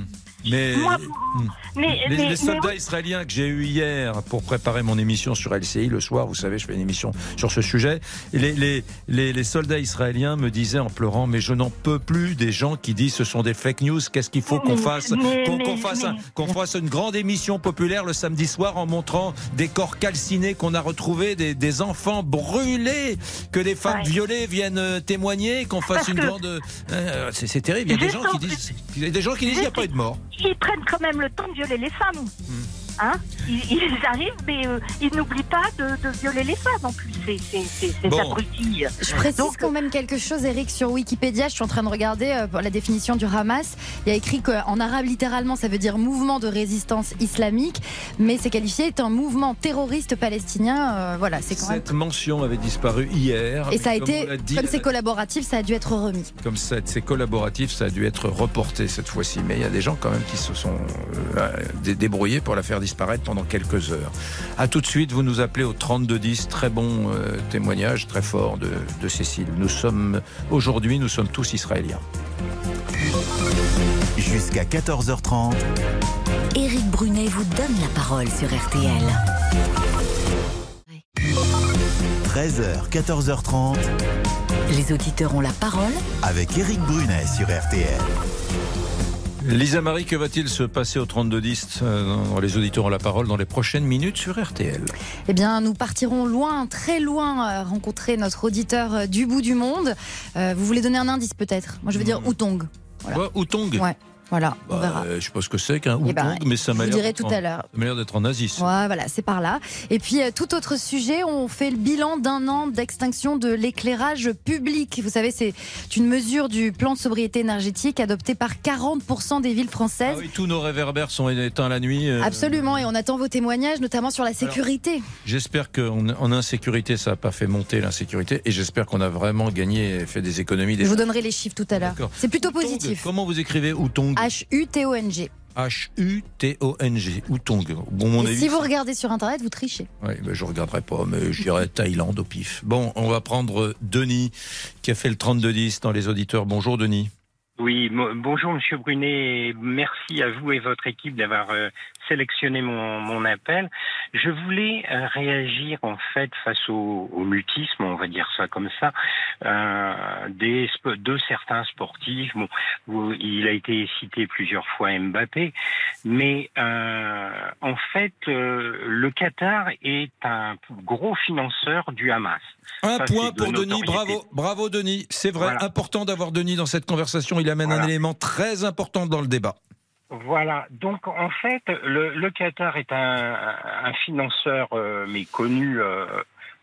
Mais, Moi, Hmm. mais, les, mais- les soldats mais- israéliens que j'ai eu hier pour préparer mon émission sur LCI le soir, vous savez, je fais une émission sur ce sujet. Les, les, les, les soldats israéliens me disaient en pleurant, mais je n'en peux plus des gens qui disent ce sont des fake news. Qu'est-ce qu'il faut qu'on fasse Qu'on fasse, un- fasse une grande émission populaire le samedi soir en montrant des corps calcinés qu'on a retrouvés, des, des enfants brûlés, que des femmes violées viennent euh, témoigner, qu'on fasse Parce une que- grande. euh, c'est terrible. Il y a des gens qui en- disent, il y a des gens qui disent il n'y a pas eu de mort. Ils prennent quand même le temps de violer les femmes. Hmm. Hein? Ils, ils arrivent, mais euh, ils n'oublient pas de, de violer les femmes en plus. C'est ces Bon. abrutis. Je précise quand même quelque chose, Eric, sur Wikipédia. Je suis en train de regarder euh, pour la définition du Hamas. Il y a écrit qu'en arabe, littéralement, ça veut dire mouvement de résistance islamique, mais c'est qualifié est un mouvement terroriste palestinien. euh, voilà, c'est quand même. Cette mention avait disparu hier. Et ça a été, dit, comme c'est collaboratif, ça a dû être remis. comme c'est collaboratif, ça a dû être reporté cette fois-ci. Mais il y a des gens quand même qui se sont euh, dé- débrouillés pour la faire disparaître pendant quelques heures. À tout de suite, vous nous appelez au 3210. Très bon euh, témoignage, très fort de, de Cécile. Nous sommes aujourd'hui, nous sommes tous israéliens. Jusqu'à 14h30, Éric Brunet vous donne la parole sur RTL. 13h, 14h30, Les auditeurs ont la parole avec Eric Brunet sur RTL. Lisa Marie, que va-t-il se passer au 3210 euh, dans Les auditeurs ont la parole dans les prochaines minutes sur RTL Eh bien, nous partirons loin, très loin, euh, rencontrer notre auditeur euh, du bout du monde. Euh, vous voulez donner un indice peut-être? Moi, je veux dire Outong. Voilà. Quoi, Outong Ouais, voilà, on Bah, verra. euh, Je sais pas ce que c'est qu'un Eh ben, mais ça m'a l'air tout en- à l'heure. d'être en Asie. Ouais, voilà, c'est par là. Et puis, euh, tout autre sujet, on fait le bilan d'un an d'extinction de l'éclairage public. Vous savez, c'est une mesure du plan de sobriété énergétique adopté par 40% des villes françaises. Ah oui, tous nos réverbères sont éteints la nuit. euh, Absolument, et on attend vos témoignages, notamment sur la sécurité. J'espère qu'en en insécurité, ça n'a pas fait monter l'insécurité et j'espère qu'on a vraiment gagné et fait des économies. Je vous donnerai les chiffres tout à l'heure. C'est plutôt positif. Comment vous écrivez Outong H-U-T-O-N-G. H-U-T-O-N-G. Outong. Bon, mon Et avis. si vous regardez sur Internet, vous trichez. Oui, ben, je regarderai pas, mais je dirais Thaïlande au pif. Bon, on va prendre Denis qui a fait le 32-10 dans les auditeurs. Bonjour Denis. Oui, bonjour Monsieur Brunet, et merci à vous et votre équipe d'avoir euh, sélectionné mon, mon appel. Je voulais euh, réagir en fait face au, au mutisme, on va dire ça comme ça, euh, des, de certains sportifs. Bon, il a été cité plusieurs fois Mbappé, mais euh, en fait, le Qatar est un gros financeur du Hamas. Un Ça, point pour Denis, notoriété. bravo, bravo Denis. C'est vrai, Voilà. important d'avoir Denis dans cette conversation. Il amène un élément très important dans le débat. Voilà. Donc en fait, le, le Qatar est un, un financeur euh, mais connu euh,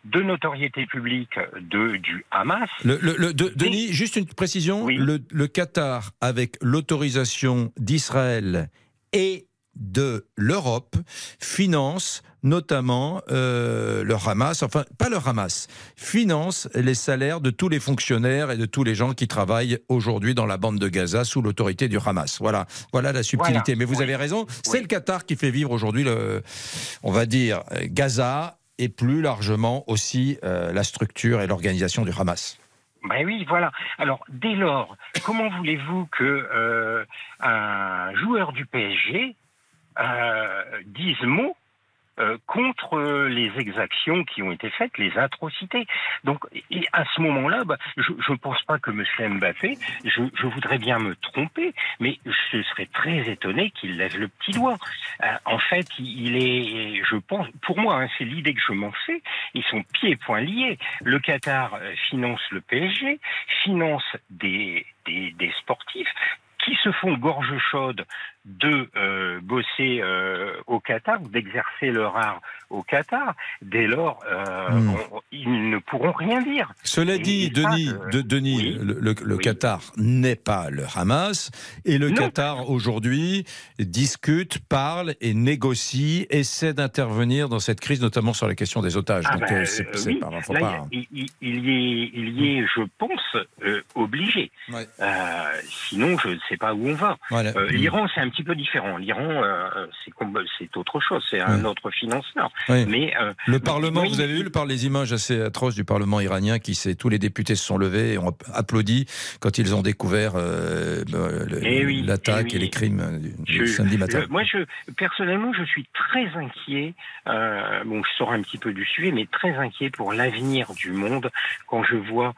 de notoriété publique de du Hamas. Le, le- le- de- Denis, juste une précision. Le, le Qatar, avec l'autorisation d'Israël et de l'Europe, finance notamment euh, le Hamas, enfin pas le Hamas, finance les salaires de tous les fonctionnaires et de tous les gens qui travaillent aujourd'hui dans la bande de Gaza sous l'autorité du Hamas. Voilà, voilà la subtilité. Voilà. Mais vous Oui. avez raison, c'est le Qatar qui fait vivre aujourd'hui, le, on va dire, Gaza et plus largement aussi euh, la structure et l'organisation du Hamas. Ben oui, voilà. Alors dès lors, comment voulez-vous que euh, un joueur du PSG euh, dise mot euh, contre les exactions qui ont été faites, les atrocités. Donc, à ce moment-là, bah, je ne pense pas que M. Mbappé, je, voudrais bien me tromper, mais je serais très étonné qu'il lève le petit doigt. Euh, en fait, il est, je pense, pour moi, hein, c'est l'idée que je m'en fais, ils sont pieds et poings liés. Le Qatar euh, finance le PSG, finance des, des sportifs qui se font gorge chaude de euh, bosser euh, au Qatar, d'exercer leur art au Qatar. Dès lors, euh, Hmm. on- ils ne pourront rien dire. Cela Et- dit, Denis, de, Denis, le, le- le Qatar n'est pas le Hamas et le Qatar aujourd'hui discute, parle et négocie, essaie d'intervenir dans cette crise, notamment sur la question des otages. Ah Donc c'est c'est oui. pas, faut Là, pas- il, il- il y est, il y est, je pense, obligé. Ouais. Sinon, je ne sais pas où on va. Voilà. L'Iran, c'est un petit peu différent. L'Iran, euh, c'est autre chose. C'est un Ouais. autre financeur. Mais euh, Le Parlement, oui, vous avez vu le par les images assez atroces du Parlement iranien qui s'est, tous les députés se sont levés et ont applaudi quand ils ont découvert euh, Eh oui, l'attaque eh oui. et les crimes du, Je- samedi matin. moi, je, personnellement, je suis très inquiet. bon, je sors un petit peu du sujet, mais très inquiet pour l'avenir du monde quand je vois.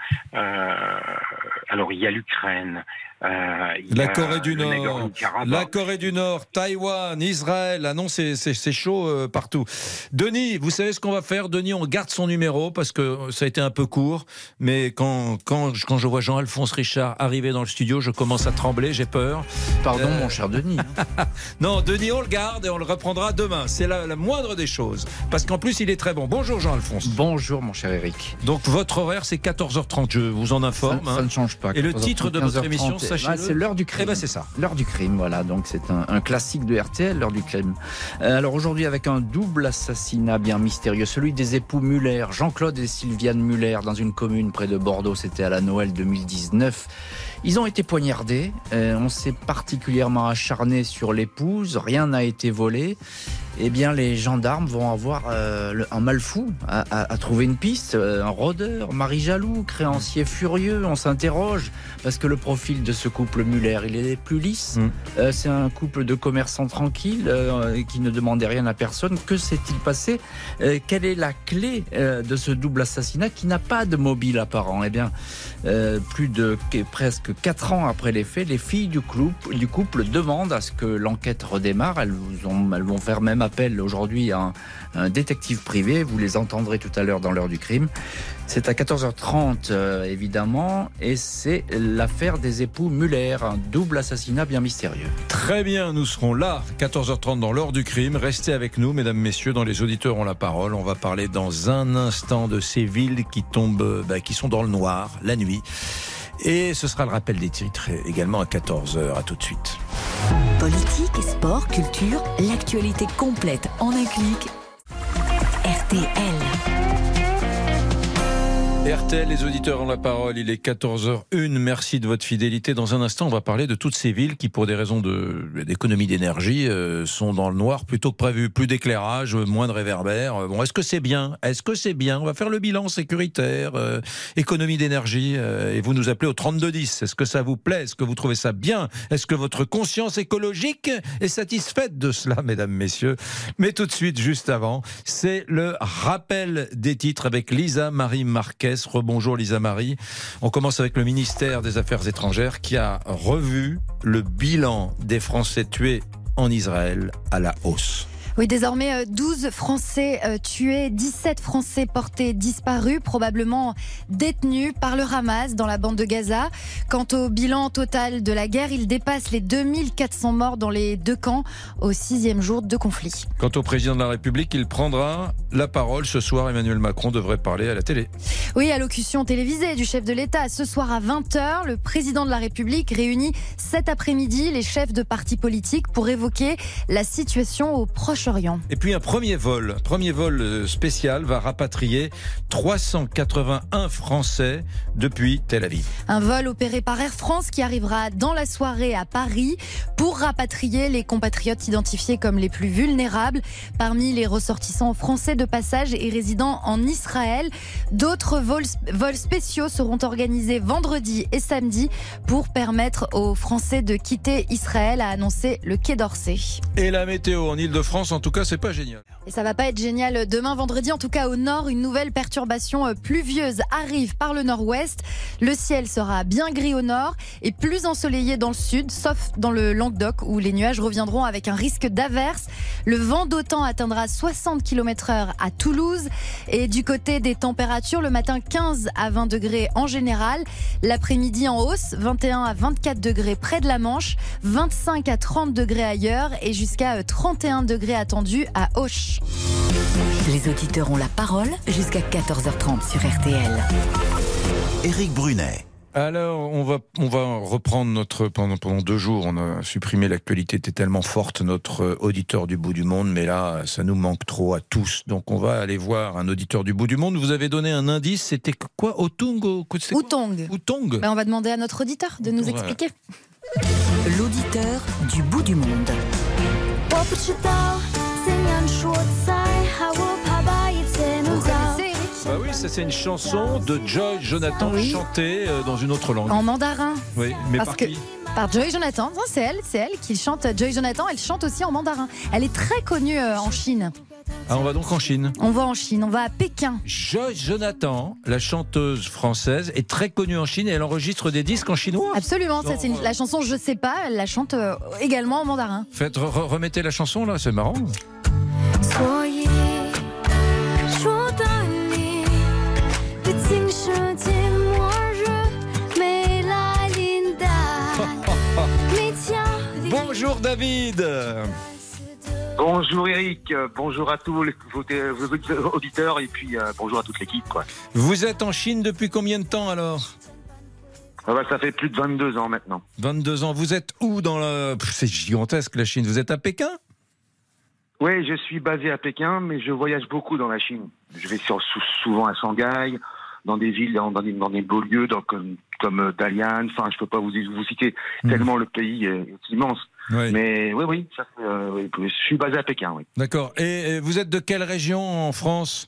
Alors, il y a l'Ukraine. euh, il y La a Corée du le Nord, la Corée du Nord, Taïwan, Israël. Ah non, c'est c'est- c'est chaud euh, partout. Denis, vous savez ce qu'on va faire? Denis, on garde son numéro parce que ça a été un peu court. Mais quand, quand, je- quand je vois Jean-Alphonse Richard arriver dans le studio, je commence à trembler, j'ai peur. Pardon, Euh, mon cher Denis. non, Denis, on le garde et on le reprendra demain. C'est la, la moindre des choses. Parce qu'en plus, il est très bon. Bonjour Jean-Alphonse. Bonjour, mon cher Eric. Donc, votre horaire, c'est 14h30. Je vous en informe. Ça, ça hein. ne change pas. Et le 14h30, titre de votre 15h30, émission, eh sachez-le. ben, C'est l'heure du crime. Eh ben, c'est ça. L'heure du crime, voilà. Donc c'est un, un classique de RTL, l'heure du crime. Euh, alors aujourd'hui avec un double assassinat bien mystérieux, celui des époux Muller, Jean-Claude et Sylviane Muller, dans une commune près de Bordeaux. C'était à la Noël 2019. Ils ont été poignardés. Euh, on s'est particulièrement acharné sur l'épouse. Rien n'a été volé. Eh bien, les gendarmes vont avoir euh, le- un mal fou à, à- à trouver une piste, euh, un rôdeur, mari jaloux, créancier furieux. On s'interroge parce que le profil de ce couple Muller, il est plus lisse. Euh, c'est un couple de commerçants tranquilles qui ne demandait rien à personne. Que s'est-il passé? Quelle est la clé de ce double assassinat qui n'a pas de mobile apparent? Eh bien, plus de que- presque quatre ans après les faits, les filles du couple, du couple demandent à ce que l'enquête redémarre. Elles, vous ont- elles vont faire même appel aujourd'hui un, détective privé. Vous les entendrez tout à l'heure dans l'heure du crime. C'est à 14h30 euh, évidemment, et c'est l'affaire des époux Muller, un double assassinat bien mystérieux. Très bien, nous serons là, 14h30 dans l'heure du crime. Restez avec nous, mesdames, messieurs, dans les auditeurs ont la parole. On va parler dans un instant de ces villes qui tombent, bah, qui sont dans le noir la nuit. Et ce sera le rappel des titres également à 14h. À tout de suite. Politique, sport, culture, l'actualité complète en un clic. RTL. RTL, les auditeurs ont la parole. Il est 14h01. Merci de votre fidélité. Dans un instant, on va parler de toutes ces villes qui, pour des raisons d'économie d'énergie, euh, sont dans le noir plutôt que prévu. Plus d'éclairage, moins de réverbères. Euh, Bon, est-ce que c'est bien? Est-ce que c'est bien? On va faire le bilan sécuritaire, euh, économie d'énergie. euh, et vous nous appelez au 3210. Est-ce que ça vous plaît? Est-ce que vous trouvez ça bien? Est-ce que votre conscience écologique est satisfaite de cela, mesdames, messieurs? Mais tout de suite, juste avant, c'est le rappel des titres avec Lisa Marie Rebonjour Lisa Marie. On commence avec le ministère des Affaires étrangères qui a revu le bilan des Français tués en Israël à la hausse. Oui, désormais, euh, 12 Français euh, tués, 17 Français portés disparus, probablement détenus par le Hamas dans la bande de Gaza. Quant au bilan total de la guerre, il dépasse les 2400 morts dans les deux camps au sixième jour de conflit. Quant au président de la République, il prendra la parole. Ce soir, Emmanuel Macron devrait parler à la télé. Oui, allocution télévisée du chef de l'État. Ce soir à 20h, le président de la République réunit cet après-midi les chefs de partis politiques pour évoquer la situation au Proche-Orient. Et puis un premier vol, premier vol euh, spécial va rapatrier 381 Français depuis Tel Aviv. Un vol opéré par Air France qui arrivera dans la soirée à Paris pour rapatrier les compatriotes identifiés comme les plus vulnérables parmi les ressortissants français de passage et résidents en Israël. D'autres vols, vols spéciaux seront organisés vendredi et samedi pour permettre aux Français de quitter Israël, a annoncé le Quai d'Orsay. Et la météo en Ile-de-France France, en tout cas, c'est pas génial. Et ça va pas être génial demain vendredi. En tout cas, au nord, une nouvelle perturbation euh, pluvieuse arrive par le nord-ouest. Le ciel sera bien gris au nord et plus ensoleillé dans le sud, sauf dans le Languedoc où les nuages reviendront avec un risque d'averse. Le vent d'autant atteindra 60 km heure à Toulouse. Et du côté des températures, le matin 15 à 20 degrés en général. L'après-midi en hausse, 21 à 24 degrés près de la Manche, 25 à 30 degrés ailleurs et jusqu'à 31 degrés attendus à Auch. Les auditeurs ont la parole jusqu'à 14h30 sur RTL. Éric Brunet. Alors, on va, on va reprendre notre. Pendant, pendant deux jours, on a supprimé l'actualité, était tellement forte, notre euh, auditeur du bout du monde, mais là, ça nous manque trop à tous. Donc, on va aller voir un auditeur du bout du monde. Vous avez donné un indice, c'était quoi? Otung Outong. Outong Ben, on va demander à notre auditeur de nous Ouais. expliquer. L'auditeur du bout du monde. 我不知道怎样说再好，我怕把一切弄糟。 Bah oui, ça c'est une chanson de Joy Jonathan chantée euh, dans une autre langue. En mandarin. Oui, mais Parce par que qui Par Joy Jonathan, c'est elle, c'est elle qui chante. Joy Jonathan, elle chante aussi en mandarin. Elle est très connue euh, en Chine. Ah, on va donc en Chine. On va en Chine, on va à Pékin. Joy Jonathan, la chanteuse française, est très connue en Chine et elle enregistre des disques en chinois. Absolument, ça c'est une- la chanson Je sais pas, elle la chante euh, également en mandarin. Faites, re- re- remettez la chanson là, c'est marrant. 所 Bonjour David Bonjour Eric, bonjour à tous les, auditeurs et puis euh, bonjour à toute l'équipe. Vous êtes en Chine depuis combien de temps alors? Ah bah, ça fait plus de 22 ans maintenant. 22 ans. Vous êtes où dans la... C'est gigantesque la Chine. Vous êtes à Pékin? Oui, je suis basé à Pékin, mais je voyage beaucoup dans la Chine. Je vais sur- souvent à Shanghai, dans des villes, dans, des, dans des beaux lieux, dans- comme, comme euh, Dalian. Enfin, je peux pas vous, vous citer tellement le pays est, est immense. Oui. Mais oui, oui, ça fait, euh, oui, je suis basé à Pékin. Oui. D'accord. Et, et vous êtes de quelle région en France?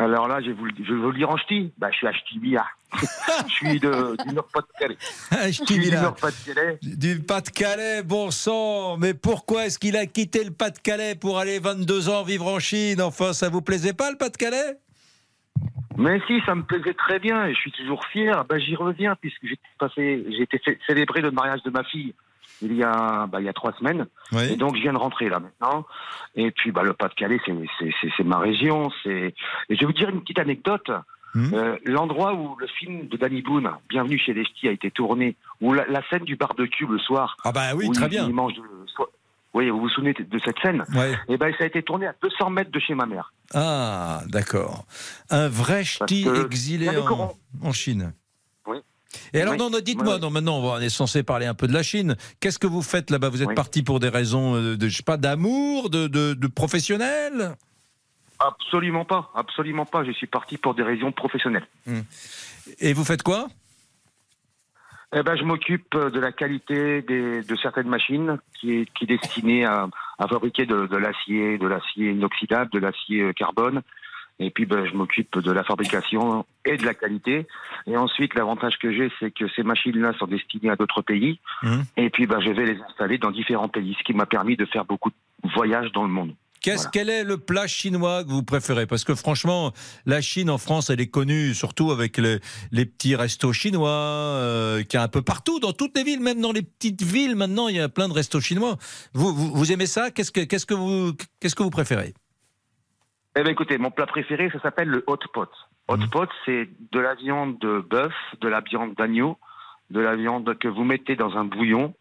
Alors là, je vais vous, le- je vais vous le dire en ch'ti. Bah, je suis à Ch'tibia. je suis de, du Nord-Pas-de-Calais. Ah, Je suis du. Nord-Pas-de-Calais. Du Pas-de-Calais, bon sang Mais pourquoi est-ce qu'il a quitté le Pas-de-Calais pour aller 22 ans vivre en Chine? Enfin, ça vous plaisait pas le Pas-de-Calais? Mais si, ça me plaisait très bien et je suis toujours fier. Bah, j'y reviens puisque j'ai passé, j'ai été célébré le mariage de ma fille il y a, bah, il y a trois semaines. Oui. Et donc, je viens de rentrer là maintenant. Et puis, bah, le Pas-de-Calais, c'est, c'est, c'est, c'est ma région. Et je vais vous dire une petite anecdote. Hmm. Euh, l'endroit où le film de Danny Boone, Bienvenue chez les Ch'tis, a été tourné, où la, la scène du barbecue le soir. Ah bah oui, où très il- bien. il mange de- oui, vous vous souvenez de cette scène Ouais. Et ben, ça a été tourné à 200 mètres de chez ma mère. Ah, d'accord. Un vrai ch'ti exilé en, Chine. Oui. Et alors, Oui. non, non, dites-moi, Oui. non, maintenant, on est censé parler un peu de la Chine. Qu'est-ce que vous faites là-bas? Vous êtes Oui. parti pour des raisons, euh, de, je sais pas, d'amour, de, de, de professionnel? Absolument pas, absolument pas. Je suis parti pour des raisons professionnelles. Et vous faites quoi? Eh ben, je m'occupe de la qualité des, de certaines machines qui est, qui est destinée à, à fabriquer de, de l'acier, de l'acier inoxydable, de l'acier euh, carbone. Et puis, ben, je m'occupe de la fabrication et de la qualité. Et ensuite, l'avantage que j'ai, c'est que ces machines-là sont destinées à d'autres pays. Hum. Et puis, ben, je vais les installer dans différents pays, ce qui m'a permis de faire beaucoup de voyages dans le monde. Qu'est-ce Quel est le plat chinois que vous préférez? Parce que franchement, la Chine en France, elle est connue surtout avec les, les petits restos chinois, euh, qu'il y a un peu partout, dans toutes les villes, même dans les petites villes. Maintenant, il y a plein de restos chinois. Vous, vous, vous aimez ça? Qu'est-ce que qu'est-ce que vous qu'est-ce que vous préférez? Eh bien, écoutez, mon plat préféré, ça s'appelle le hot pot. Hot pot, c'est de la viande de bœuf, de la viande d'agneau, de la viande que vous mettez dans un bouillon,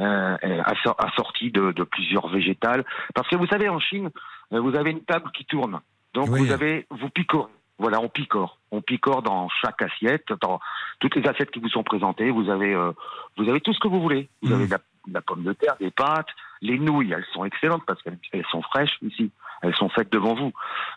euh, assor- assorti de, de plusieurs végétales. Parce que vous savez, en Chine, euh, vous avez une table qui tourne. Donc, Oui. vous avez, vous picorez. Voilà, on picore. On picore dans chaque assiette, dans toutes les assiettes qui vous sont présentées. Vous avez, euh, vous avez tout ce que vous voulez. Vous avez de la, de la pomme de terre, des pâtes, les nouilles. Elles sont excellentes parce qu'elles elles sont fraîches ici. Elles sont faites devant vous.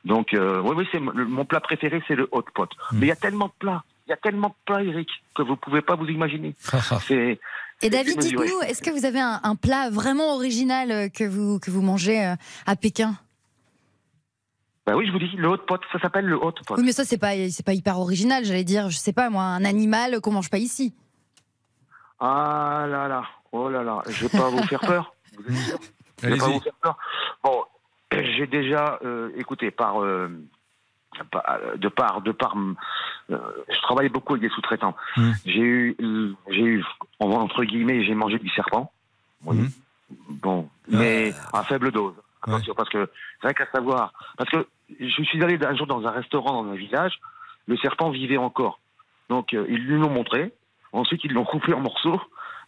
Donc, euh, oui, oui, c'est mon- plat préféré, c'est le hot pot. Mais il y a tellement de plats. Il y a tellement de plats, Eric, que vous pouvez pas vous imaginer. c'est Et David, dites-nous, est-ce que vous avez un, un plat vraiment original euh, que vous, que vous mangez euh, à Pékin? Bah oui, je vous dis, le hot pot, ça s'appelle le hot pot. Oui, mais ça, c'est pas, c'est pas hyper original, j'allais dire, je sais pas, moi, un animal qu'on mange pas ici. Ah là là, oh là là, je vais pas vous faire peur. Vous êtes sûr Je vais pas vous faire peur. j'ai déjà, euh, écoutez, par, euh, par- de par, de par, euh, je travaille beaucoup avec des sous-traitants. J'ai eu, euh, j'ai eu, entre guillemets, j'ai mangé du serpent. Oui. Bon, mais à faible dose. Attention, parce que c'est vrai qu'à savoir, parce que je suis allé un jour dans un restaurant dans un village, le serpent vivait encore. Donc euh, ils lui l'ont montré. Ensuite ils l'ont coupé en morceaux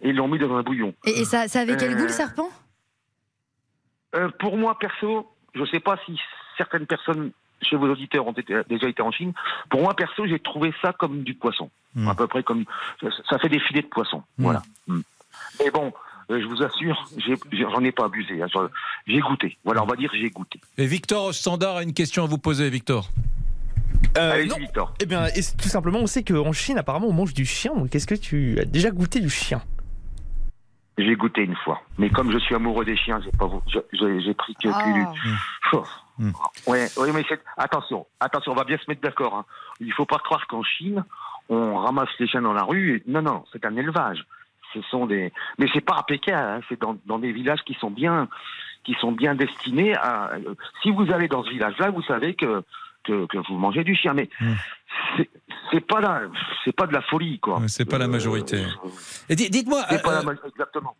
et ils l'ont mis dans un bouillon. Et, et ça, ça avait quel Euh, goût le serpent? Euh, pour moi, perso, je ne sais pas si certaines personnes chez vos auditeurs ont été- déjà été en Chine. Pour moi, perso, j'ai trouvé ça comme du poisson. À peu près comme. Ça, ça fait des filets de poisson. Voilà. Mm. Mais bon, euh, je vous assure, j'en ai pas abusé. hein. J'ai goûté. Voilà, on va dire j'ai goûté. Et Victor au standard a une question à vous poser, Victor. Euh, non. Eh bien, tout simplement, on sait qu'en Chine, apparemment, on mange du chien. Donc, Est-ce que tu as déjà goûté du chien? J'ai goûté une fois. Mais comme je suis amoureux des chiens, j'ai pris que, que Ah. du. Oh. Ouais, oui, mais attention, attention, on va bien se mettre d'accord. Hein. Il faut pas croire qu'en Chine, on ramasse les chiens dans la rue. Non, non, c'est un élevage. Ce sont des, mais c'est pas à Pékin. hein, c'est dans, dans des villages qui sont bien, qui sont bien destinés à. Si vous allez dans ce village-là, vous savez que que, que vous mangez du chien, mais c'est- c'est pas la, c'est pas de la folie, quoi. C'est pas la majorité. Et di- dites-moi, euh.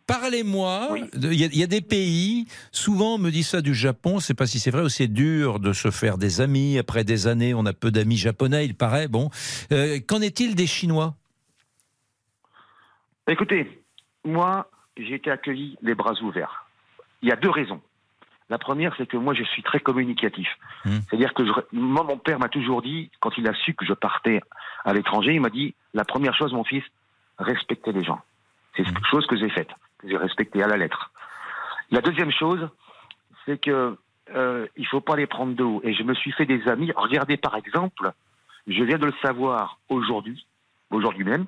Parlez-moi. de- Il y, a- il y a des pays, souvent on me dit ça du Japon, c'est pas si c'est vrai ou c'est dur de se faire des amis. Après des années, on a peu d'amis japonais, il paraît. Bon, Euh, qu'en est-il des Chinois? Écoutez, moi, j'ai été accueilli les bras ouverts. Il y a deux raisons. La première, c'est que moi, je suis très communicatif. C'est-à-dire que je- moi, mon père m'a toujours dit, quand il a su que je partais à l'étranger, il m'a dit la première chose, mon fils, respectez les gens. C'est quelque chose que j'ai faite, que j'ai respecté à la lettre. La deuxième chose, c'est que euh, il faut pas les prendre de haut. Et je me suis fait des amis. Regardez, par exemple, je viens de le savoir aujourd'hui, aujourd'hui même.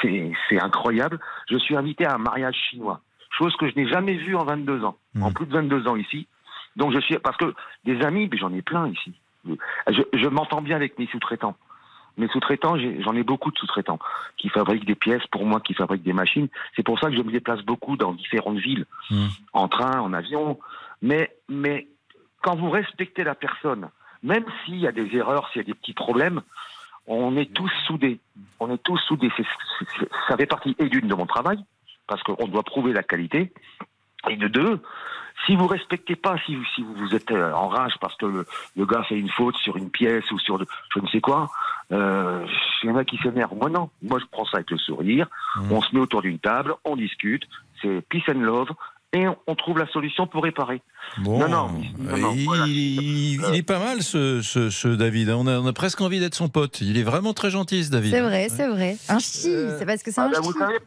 C'est incroyable. Je suis invité à un mariage chinois, chose que je n'ai jamais vue en 22 ans, en plus de 22 ans ici. Donc je suis parce que des amis, j'en ai plein ici. Je, je m'entends bien avec mes sous-traitants. Mes sous-traitants, j'en ai beaucoup de sous-traitants qui fabriquent des pièces pour moi, qui fabriquent des machines. C'est pour ça que je me déplace beaucoup dans différentes villes, en train, en avion. Mais, mais quand vous respectez la personne, même s'il y a des erreurs, s'il y a des petits problèmes, on est tous soudés. On est tous soudés. Ça fait partie et d'une de mon travail, parce qu'on doit prouver la qualité, et de deux, si vous respectez pas, si vous, si vous êtes euh, en rage parce que le, le gars fait une faute sur une pièce ou sur de- je ne sais quoi, euh, il y en a qui s'énervent. Moi non, moi je prends ça avec le sourire, on se met autour d'une table, on discute, c'est peace and love, et on, trouve la solution pour réparer. Bon, non, non, non, non, il, voilà. il- il est pas mal ce, ce- ce David. On a, on a presque envie d'être son pote. Il est vraiment très gentil ce David. C'est vrai, c'est vrai. Un chi, c'est parce que c'est Ah un bah, chi. vous savez,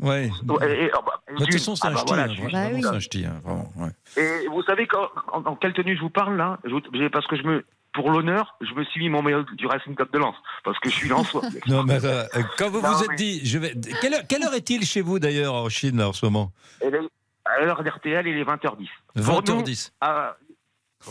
Ouais. Et- bah, De toute façon, c'est ah un bah, ch'ti. voilà, hein, Bah oui. ch'ti, hein, vraiment, ouais. Et vous savez quand, en, en quelle tenue je vous parle là? Je, Parce que je me, pour l'honneur, je me suis mis mon maillot du Racing Club de Lens parce que je suis lensois. Non, mais euh, quand vous Non, vous êtes mais- dit, je vais. Quelle heure, quelle heure est-il chez vous d'ailleurs en Chine là, en ce moment? À l'heure d'RTL, il est 20h10. Pour 20h10. nous, ah,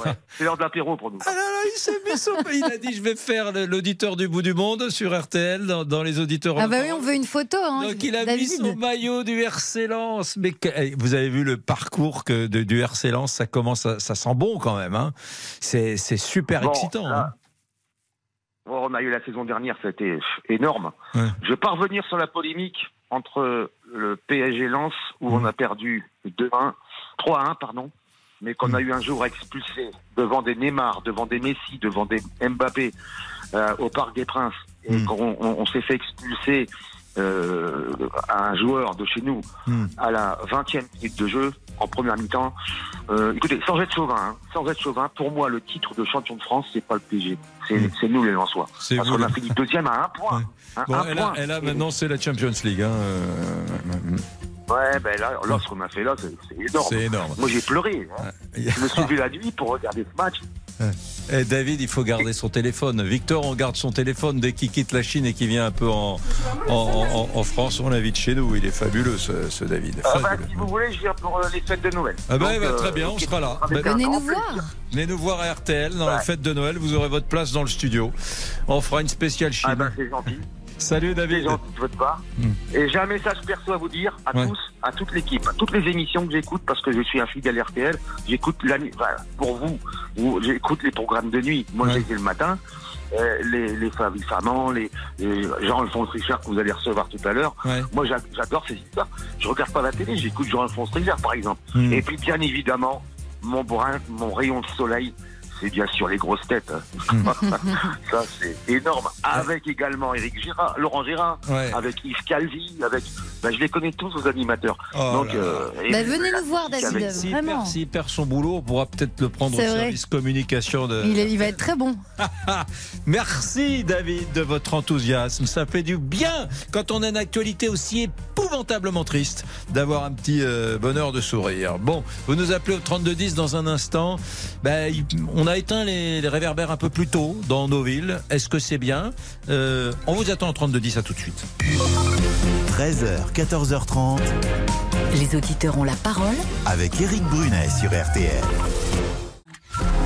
ouais, c'est l'heure de l'apéro pour nous. Ah là là, il s'est mis son. Il a dit, je vais faire l'auditeur du bout du monde sur RTL dans, dans les auditeurs. Ah bah oui, on veut une photo. Hein, Donc il a David. mis son maillot du RC Lens. Mais que- eh, vous avez vu le parcours que de- du RC Lens, ça commence, à- ça sent bon quand même. Hein. C'est c'est super Bon, excitant. là, hein. bon, on a eu la saison dernière, c'était énorme. Ouais. Je vais pas revenir sur la polémique entre le PSG Lens où on a perdu 2-1, 3-1 pardon, mais qu'on a eu un jour expulsé devant des Neymar, devant des Messi, devant des Mbappé euh, au Parc des Princes et qu'on on, on s'est fait expulser euh, à un joueur de chez nous à la 20e minute de jeu en première mi-temps. Euh, écoutez, sans être chauvin, hein, sans être chauvin, pour moi le titre de champion de France c'est pas le PSG, c'est c'est nous les Lensois, C'est parce vous, qu'on a fini deuxième à un point. Un- Bon, un et là, point. et là, maintenant, c'est la Champions League. hein, euh, Ouais, ben là, là, ce qu'on a fait là, c'est énorme. C'est énorme. Moi, j'ai pleuré. hein. Je me suis levé la nuit pour regarder ce match. Eh, David, il faut garder son téléphone. Victor, on garde son téléphone dès qu'il quitte la Chine et qu'il vient un peu en, en, en- en France. On l'invite chez nous. Il est fabuleux, ce, ce David. Ah, bah, Fabuleux. si vous voulez, je viens pour euh, les fêtes de Noël. Ah bah, Donc, bah, euh, très bien, on sera là. Bah, Venez nous voir. Venez nous voir à RTL dans la fête de Noël. Vous aurez votre place dans le studio. On fera une spéciale Chine. Ah ben, c'est gentil. Salut David. De votre part. Hmm. Et j'ai un message perso à vous dire à Ouais. tous, à toute l'équipe, à toutes les émissions que j'écoute parce que je suis un fidèle RTL. J'écoute la nuit. Enfin, pour vous, vous- j'écoute les programmes de nuit. Moi, j'ai le matin. Euh, les, les Fabi Fernand, les, les Jean-Alphonse Richard que vous allez recevoir tout à l'heure. Ouais. Moi, j'a- j'adore ces histoires. Je regarde pas la télé, j'écoute Jean-Alphonse Richard, par exemple. Hmm. Et puis, bien évidemment, mon brin, mon rayon de soleil, c'est bien sûr les grosses têtes. Hmm. Ça, c'est énorme. Avec également Eric Gérard, Laurent Gérard, Ouais. avec Yves Calvi, avec. ben, je les connais tous aux animateurs. Oh Donc, euh, Bah, et- venez nous voir, David, avec- S'il perd, son boulot, on pourra peut-être le prendre au vrai. service communication de. Il, est- il va être très bon. Merci David de votre enthousiasme. Ça fait du bien quand on a une actualité aussi épouvantablement triste d'avoir un petit euh, bonheur de sourire. Bon, vous nous appelez au 3210 dans un instant. Ben, il- on a éteint les, les réverbères un peu plus tôt dans nos villes. Est-ce que c'est bien Euh, On vous attend au 3210 à tout de suite. 13h, 14h30 Les auditeurs ont la parole. avec Eric Brunet sur RTL.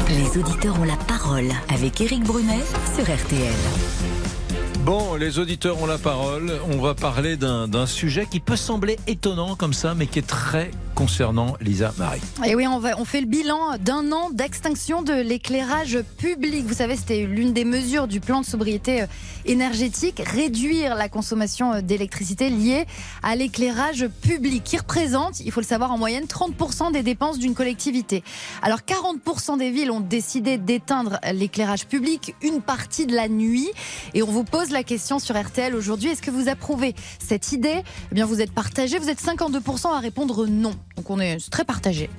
Les auditeurs ont la parole avec Éric Brunet sur RTL. Bon, les auditeurs ont la parole. On va parler d'un d'un sujet qui peut sembler étonnant comme ça, mais qui est très concernant Lisa Marie. Et oui, on, fait le bilan d'un an d'extinction de l'éclairage public. Vous savez, c'était l'une des mesures du plan de sobriété euh, énergétique, réduire la consommation euh, d'électricité liée à l'éclairage public, qui représente, il faut le savoir, en moyenne 30% des dépenses d'une collectivité. Alors 40% des villes ont décidé d'éteindre l'éclairage public une partie de la nuit. Et on vous pose la question sur RTL aujourd'hui, est-ce que vous approuvez cette idée? Eh bien, vous êtes partagé, vous êtes 52% à répondre non. Donc on est très partagé.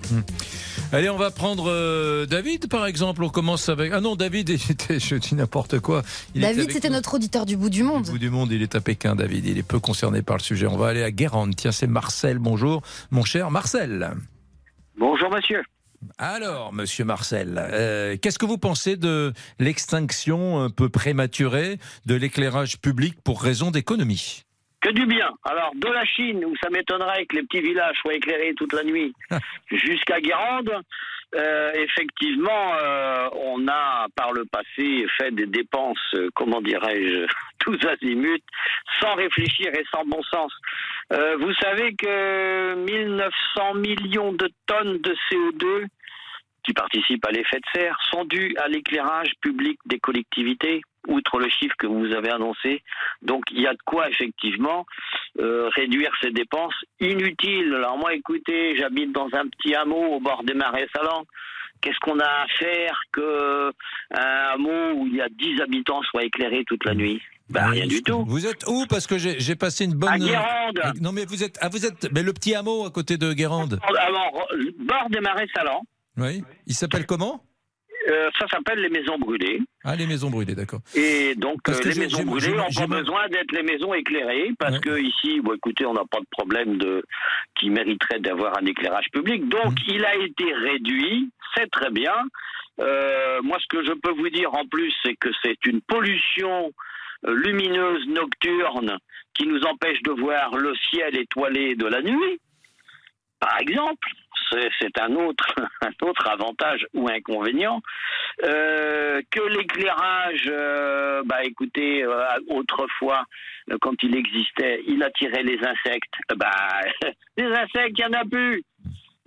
Allez, on va prendre euh, David par exemple. On commence avec. Ah non, David, était, je dis n'importe quoi. Il était David, c'était notre auditeur du bout du monde. Au bout du monde, il est à Pékin, David. Il est peu concerné par le sujet. On va aller à Guérande. Tiens, c'est Marcel. Bonjour, mon cher Marcel. Bonjour monsieur. Alors, monsieur Marcel, euh, qu'est-ce que vous pensez de l'extinction un peu prématurée de l'éclairage public pour raison d'économie? Que du bien. Alors, de la Chine, où ça m'étonnerait que les petits villages soient éclairés toute la nuit, jusqu'à Guérande, euh, effectivement, euh, on a par le passé fait des dépenses, euh, comment dirais-je, tous azimuts, sans réfléchir et sans bon sens. Euh, vous savez que 1900 millions de tonnes de CO2 qui participent à l'effet de serre sont dus à l'éclairage public des collectivités, outre le chiffre que vous avez annoncé. Donc il y a de quoi effectivement euh, réduire ces dépenses inutiles. Alors moi, écoutez, j'habite dans un petit hameau au bord des marais salants. Qu'est-ce qu'on a à faire que un hameau où il y a 10 habitants soit éclairé toute la nuit? Ben, rien du tout. Vous êtes où? Parce que j'ai j'ai passé une bonne. À Guérande. Euh, Non, mais vous êtes. Ah, vous êtes. Mais le petit hameau à côté de Guérande. Alors, bord des marais salants, Oui. Il s'appelle comment? Euh, ça s'appelle les maisons brûlées. Ah, les maisons brûlées, d'accord. Et donc, euh, les maisons brûlées j'ai pas besoin d'être les maisons éclairées, parce que ici, bon, écoutez, on n'a pas de problème de qui mériterait d'avoir un éclairage public. Donc, Mmh. il a été réduit, c'est très bien. Euh, moi, ce que je peux vous dire en plus, c'est que c'est une pollution euh, lumineuse nocturne qui nous empêche de voir le ciel étoilé de la nuit. Par exemple, c'est un autre, un autre avantage ou inconvénient. Euh, que l'éclairage, euh, bah écoutez, euh, autrefois, quand il existait, il attirait les insectes. Bah, les insectes, il n'y en a plus.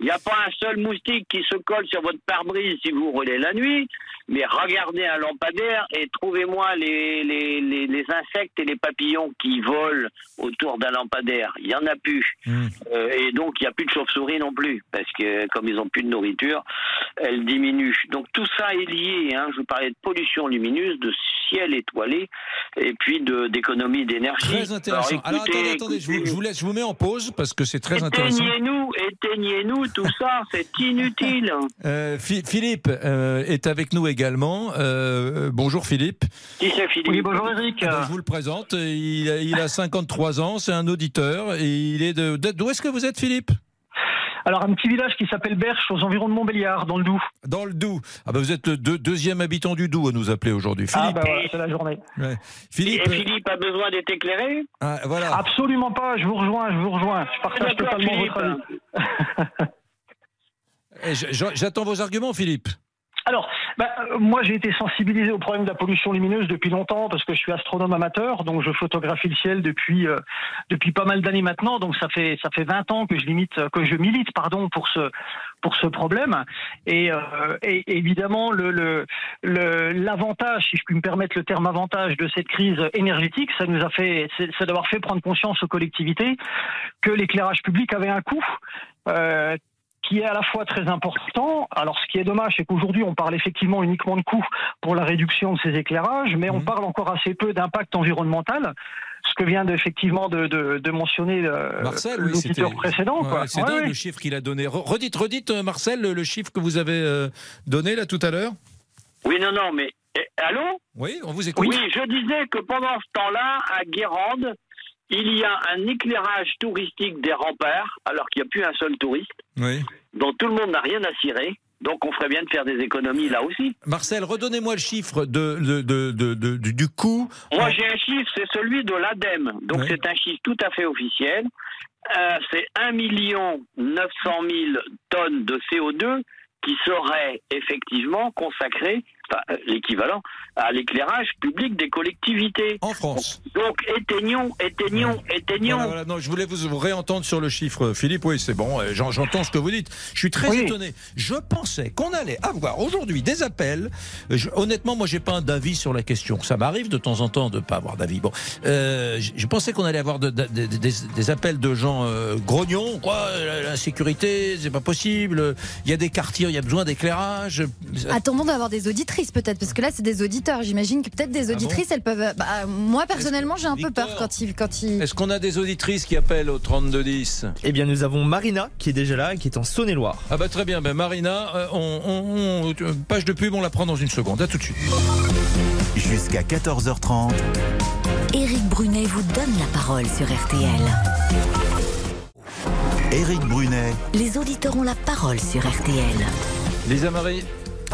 Il n'y a pas un seul moustique qui se colle sur votre pare-brise si vous roulez la nuit, mais regardez un lampadaire et trouvez-moi les, les, les, les insectes et les papillons qui volent autour d'un lampadaire. Il n'y en a plus. Euh, et donc, il n'y a plus de chauves-souris non plus, parce que comme ils n'ont plus de nourriture, elles diminuent. Donc, tout ça est lié. Hein. Je vous parlais de pollution lumineuse, de ciel étoilé, et puis d'économie d'énergie. Très intéressant. Alors, écoutez, attendez, attendez, je vous, je vous laisse, je vous mets en pause parce que c'est très intéressant. Éteignez-nous, éteignez-nous, tout ça, c'est inutile. Euh, Phi- Philippe euh, est avec nous également. Euh, bonjour Philippe. Qui c'est Philippe Oui, bonjour Eric. Ah ben, je vous le présente. Il a, il a 53 ans, c'est un auditeur et il est de. de- D'où est-ce que vous êtes Philippe? Alors, un petit village qui s'appelle Berche, aux environs de Montbéliard, dans le Doubs. Dans le Doubs. Ah ben vous êtes le deux- deuxième habitant du Doubs à nous appeler aujourd'hui. Ah, Philippe. bah voilà, c'est la journée. Ouais. Philippe. Et Philippe a besoin d'être éclairé Ah, voilà. Absolument pas, je vous rejoins, je vous rejoins. Je partage totalement Philippe. votre avis. Eh, J'attends vos arguments Philippe. Alors, bah, moi, j'ai été sensibilisé au problème de la pollution lumineuse depuis longtemps parce que je suis astronome amateur, donc je photographie le ciel depuis euh, depuis pas mal d'années maintenant. Donc ça fait ça fait 20 ans que je limite que je milite pardon pour ce pour ce problème. Et, euh, et évidemment, le le- le- l'avantage, si je puis me permettre le terme avantage de cette crise énergétique, ça nous a fait c'est d'avoir fait prendre conscience aux collectivités que l'éclairage public avait un coût. euh, qui est à la fois très important. Alors, ce qui est dommage, c'est qu'aujourd'hui, on parle effectivement uniquement de coûts pour la réduction de ces éclairages, mais on parle encore assez peu d'impact environnemental, ce que vient effectivement de, de, de mentionner euh, Marcel, oui, c'était l'auditeur précédent. Ouais, quoi. c'est Ouais, le chiffre qu'il a donné. Re- Redites, redites, euh, Marcel, le, le chiffre que vous avez euh, donné là tout à l'heure. Oui, non, non, mais eh, allô? Oui, on vous écoute. Oui, je disais que pendant ce temps-là, à Guérande, il y a un éclairage touristique des remparts, alors qu'il n'y a plus un seul touriste, Oui. dont tout le monde n'a rien à cirer. Donc on ferait bien de faire des économies là aussi. Marcel, redonnez-moi le chiffre de, de, de, de- de- du, du coût. Moi j'ai un chiffre, c'est celui de l'ADEME. Donc Oui. c'est un chiffre tout à fait officiel. Euh, c'est 1 million 900 000 tonnes de CO2 qui seraient effectivement consacrées, enfin, l'équivalent, à l'éclairage public des collectivités. En France. Donc éteignons, éteignons, éteignons. Voilà, voilà, non, je voulais vous, réentendre sur le chiffre, Philippe. Oui, c'est bon, j'en- j'entends ce que vous dites. Je suis très Oui. étonné. Je pensais qu'on allait avoir aujourd'hui des appels. Euh, je- honnêtement, moi, j'ai pas d'avis sur la question. Ça m'arrive de temps en temps de pas avoir d'avis. Bon, euh, je, je pensais qu'on allait avoir de- de- de- des, des appels de gens euh, grognons. Quoi, la, la sécurité, c'est pas possible. Il y a des quartiers, il y a besoin d'éclairage. Attendons d'avoir des auditrices peut-être, parce que là c'est des auditeurs. J'imagine que peut-être Ah des auditrices, elles peuvent. Bah, moi personnellement, j'ai un peu peur quand ils, quand ils. Est-ce qu'on a des auditrices qui appellent au 3210 Eh bien, nous avons Marina qui est déjà là et qui est en Saône-et-Loire. Ah bah très bien, ben Marina, euh, on, on- on- euh, page de pub, on la prend dans une seconde. À tout de suite. Jusqu'à 14h30. Éric Brunet vous donne la parole sur RTL. Éric Brunet, Les auditeurs ont la parole sur RTL. Lisa Marie.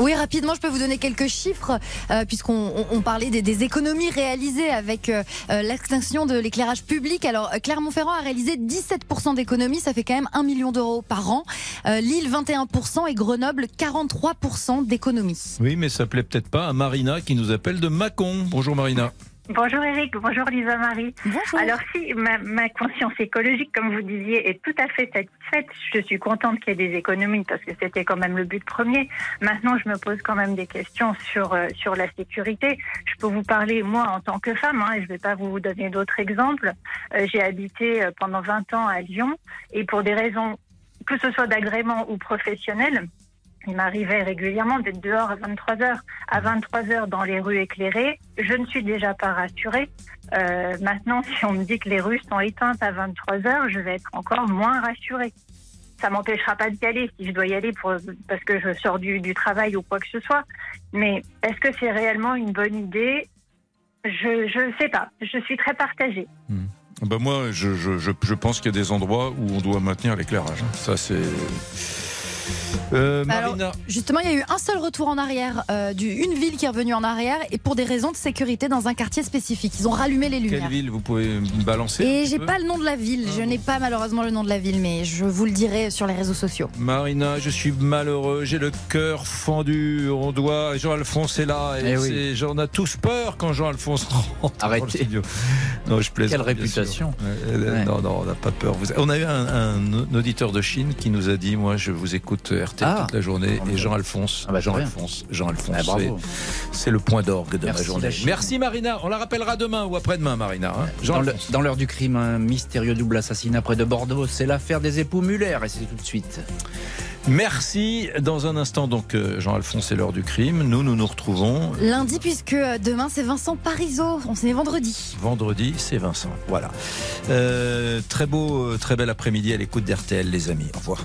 Oui, rapidement, je peux vous donner quelques chiffres, euh, puisqu'on on- on parlait des, économies réalisées avec euh, euh, l'extinction de l'éclairage public. Alors, Clermont-Ferrand a réalisé 17% d'économies, ça fait quand même 1 million d'euros par an. Lille, 21% et Grenoble, 43% d'économies. Oui, mais ça plaît peut-être pas à Marina qui nous appelle de Mâcon. Bonjour Marina. Bonjour Eric, bonjour Lisa Marie. Alors si ma, ma conscience écologique, comme vous disiez, est tout à fait satisfaite, je suis contente qu'il y ait des économies parce que c'était quand même le but premier. Maintenant, je me pose quand même des questions sur euh, sur la sécurité. Je peux vous parler moi en tant que femme, hein, et je ne vais pas vous donner d'autres exemples. Euh, J'ai habité euh, pendant 20 ans à Lyon et pour des raisons que ce soit d'agrément ou professionnel, il m'arrivait régulièrement d'être dehors à 23 heures. À 23 heures dans les rues éclairées, je ne suis déjà pas rassurée. Euh, maintenant, si on me dit que les rues sont éteintes à 23 heures, je vais être encore moins rassurée. Ça m'empêchera pas d'y aller si je dois y aller pour, parce que je sors du, du travail ou quoi que ce soit. Mais est-ce que c'est réellement une bonne idée? Je je sais pas. Je suis très partagée. Ben moi, je, je, je, je pense qu'il y a des endroits où on doit maintenir l'éclairage. Ça, c'est. Euh, alors, Marina. justement, il y a eu un seul retour en arrière, euh, du, une ville qui est revenue en arrière, et pour des raisons de sécurité dans un quartier spécifique. Ils ont rallumé les lumières. Quelle ville vous pouvez me balancer Et j'ai pas le nom de la ville. Ah Je n'ai pas malheureusement le nom de la ville, mais je vous le dirai sur les réseaux sociaux. Marina, je suis malheureux, j'ai le cœur fendu. On doit. Jean-Alphonse est là. Et Eh oui. J'en a tous peur quand Jean-Alphonse rentre. dans le Arrêtez. studio. Non, je plaisante. Quelle réputation. Ouais, euh, Ouais. Non, non, on n'a pas peur. On a eu un, un auditeur de Chine qui nous a dit Moi, je vous écoute RT Ah. toute la journée. Et Jean-Alphonse. Ah bah, Jean-Alphonse. Jean-Alphonse. Ah, bravo. c'est- le point d'orgue de Merci, ma journée. Merci Marina. On la rappellera demain ou après-demain, Marina. hein. Dans l'heure du crime, un mystérieux double assassinat près de Bordeaux. C'est l'affaire des époux Muller et c'est tout de suite. Merci. Dans un instant, donc, euh, Jean-Alphonse, c'est l'heure du crime. Nous, nous nous retrouvons Lundi, puisque euh, demain c'est Vincent Parisot. On est vendredi. vendredi, c'est Vincent. Voilà. Euh, très beau, euh, très bel après-midi à l'écoute d'RTL, les amis. Au revoir.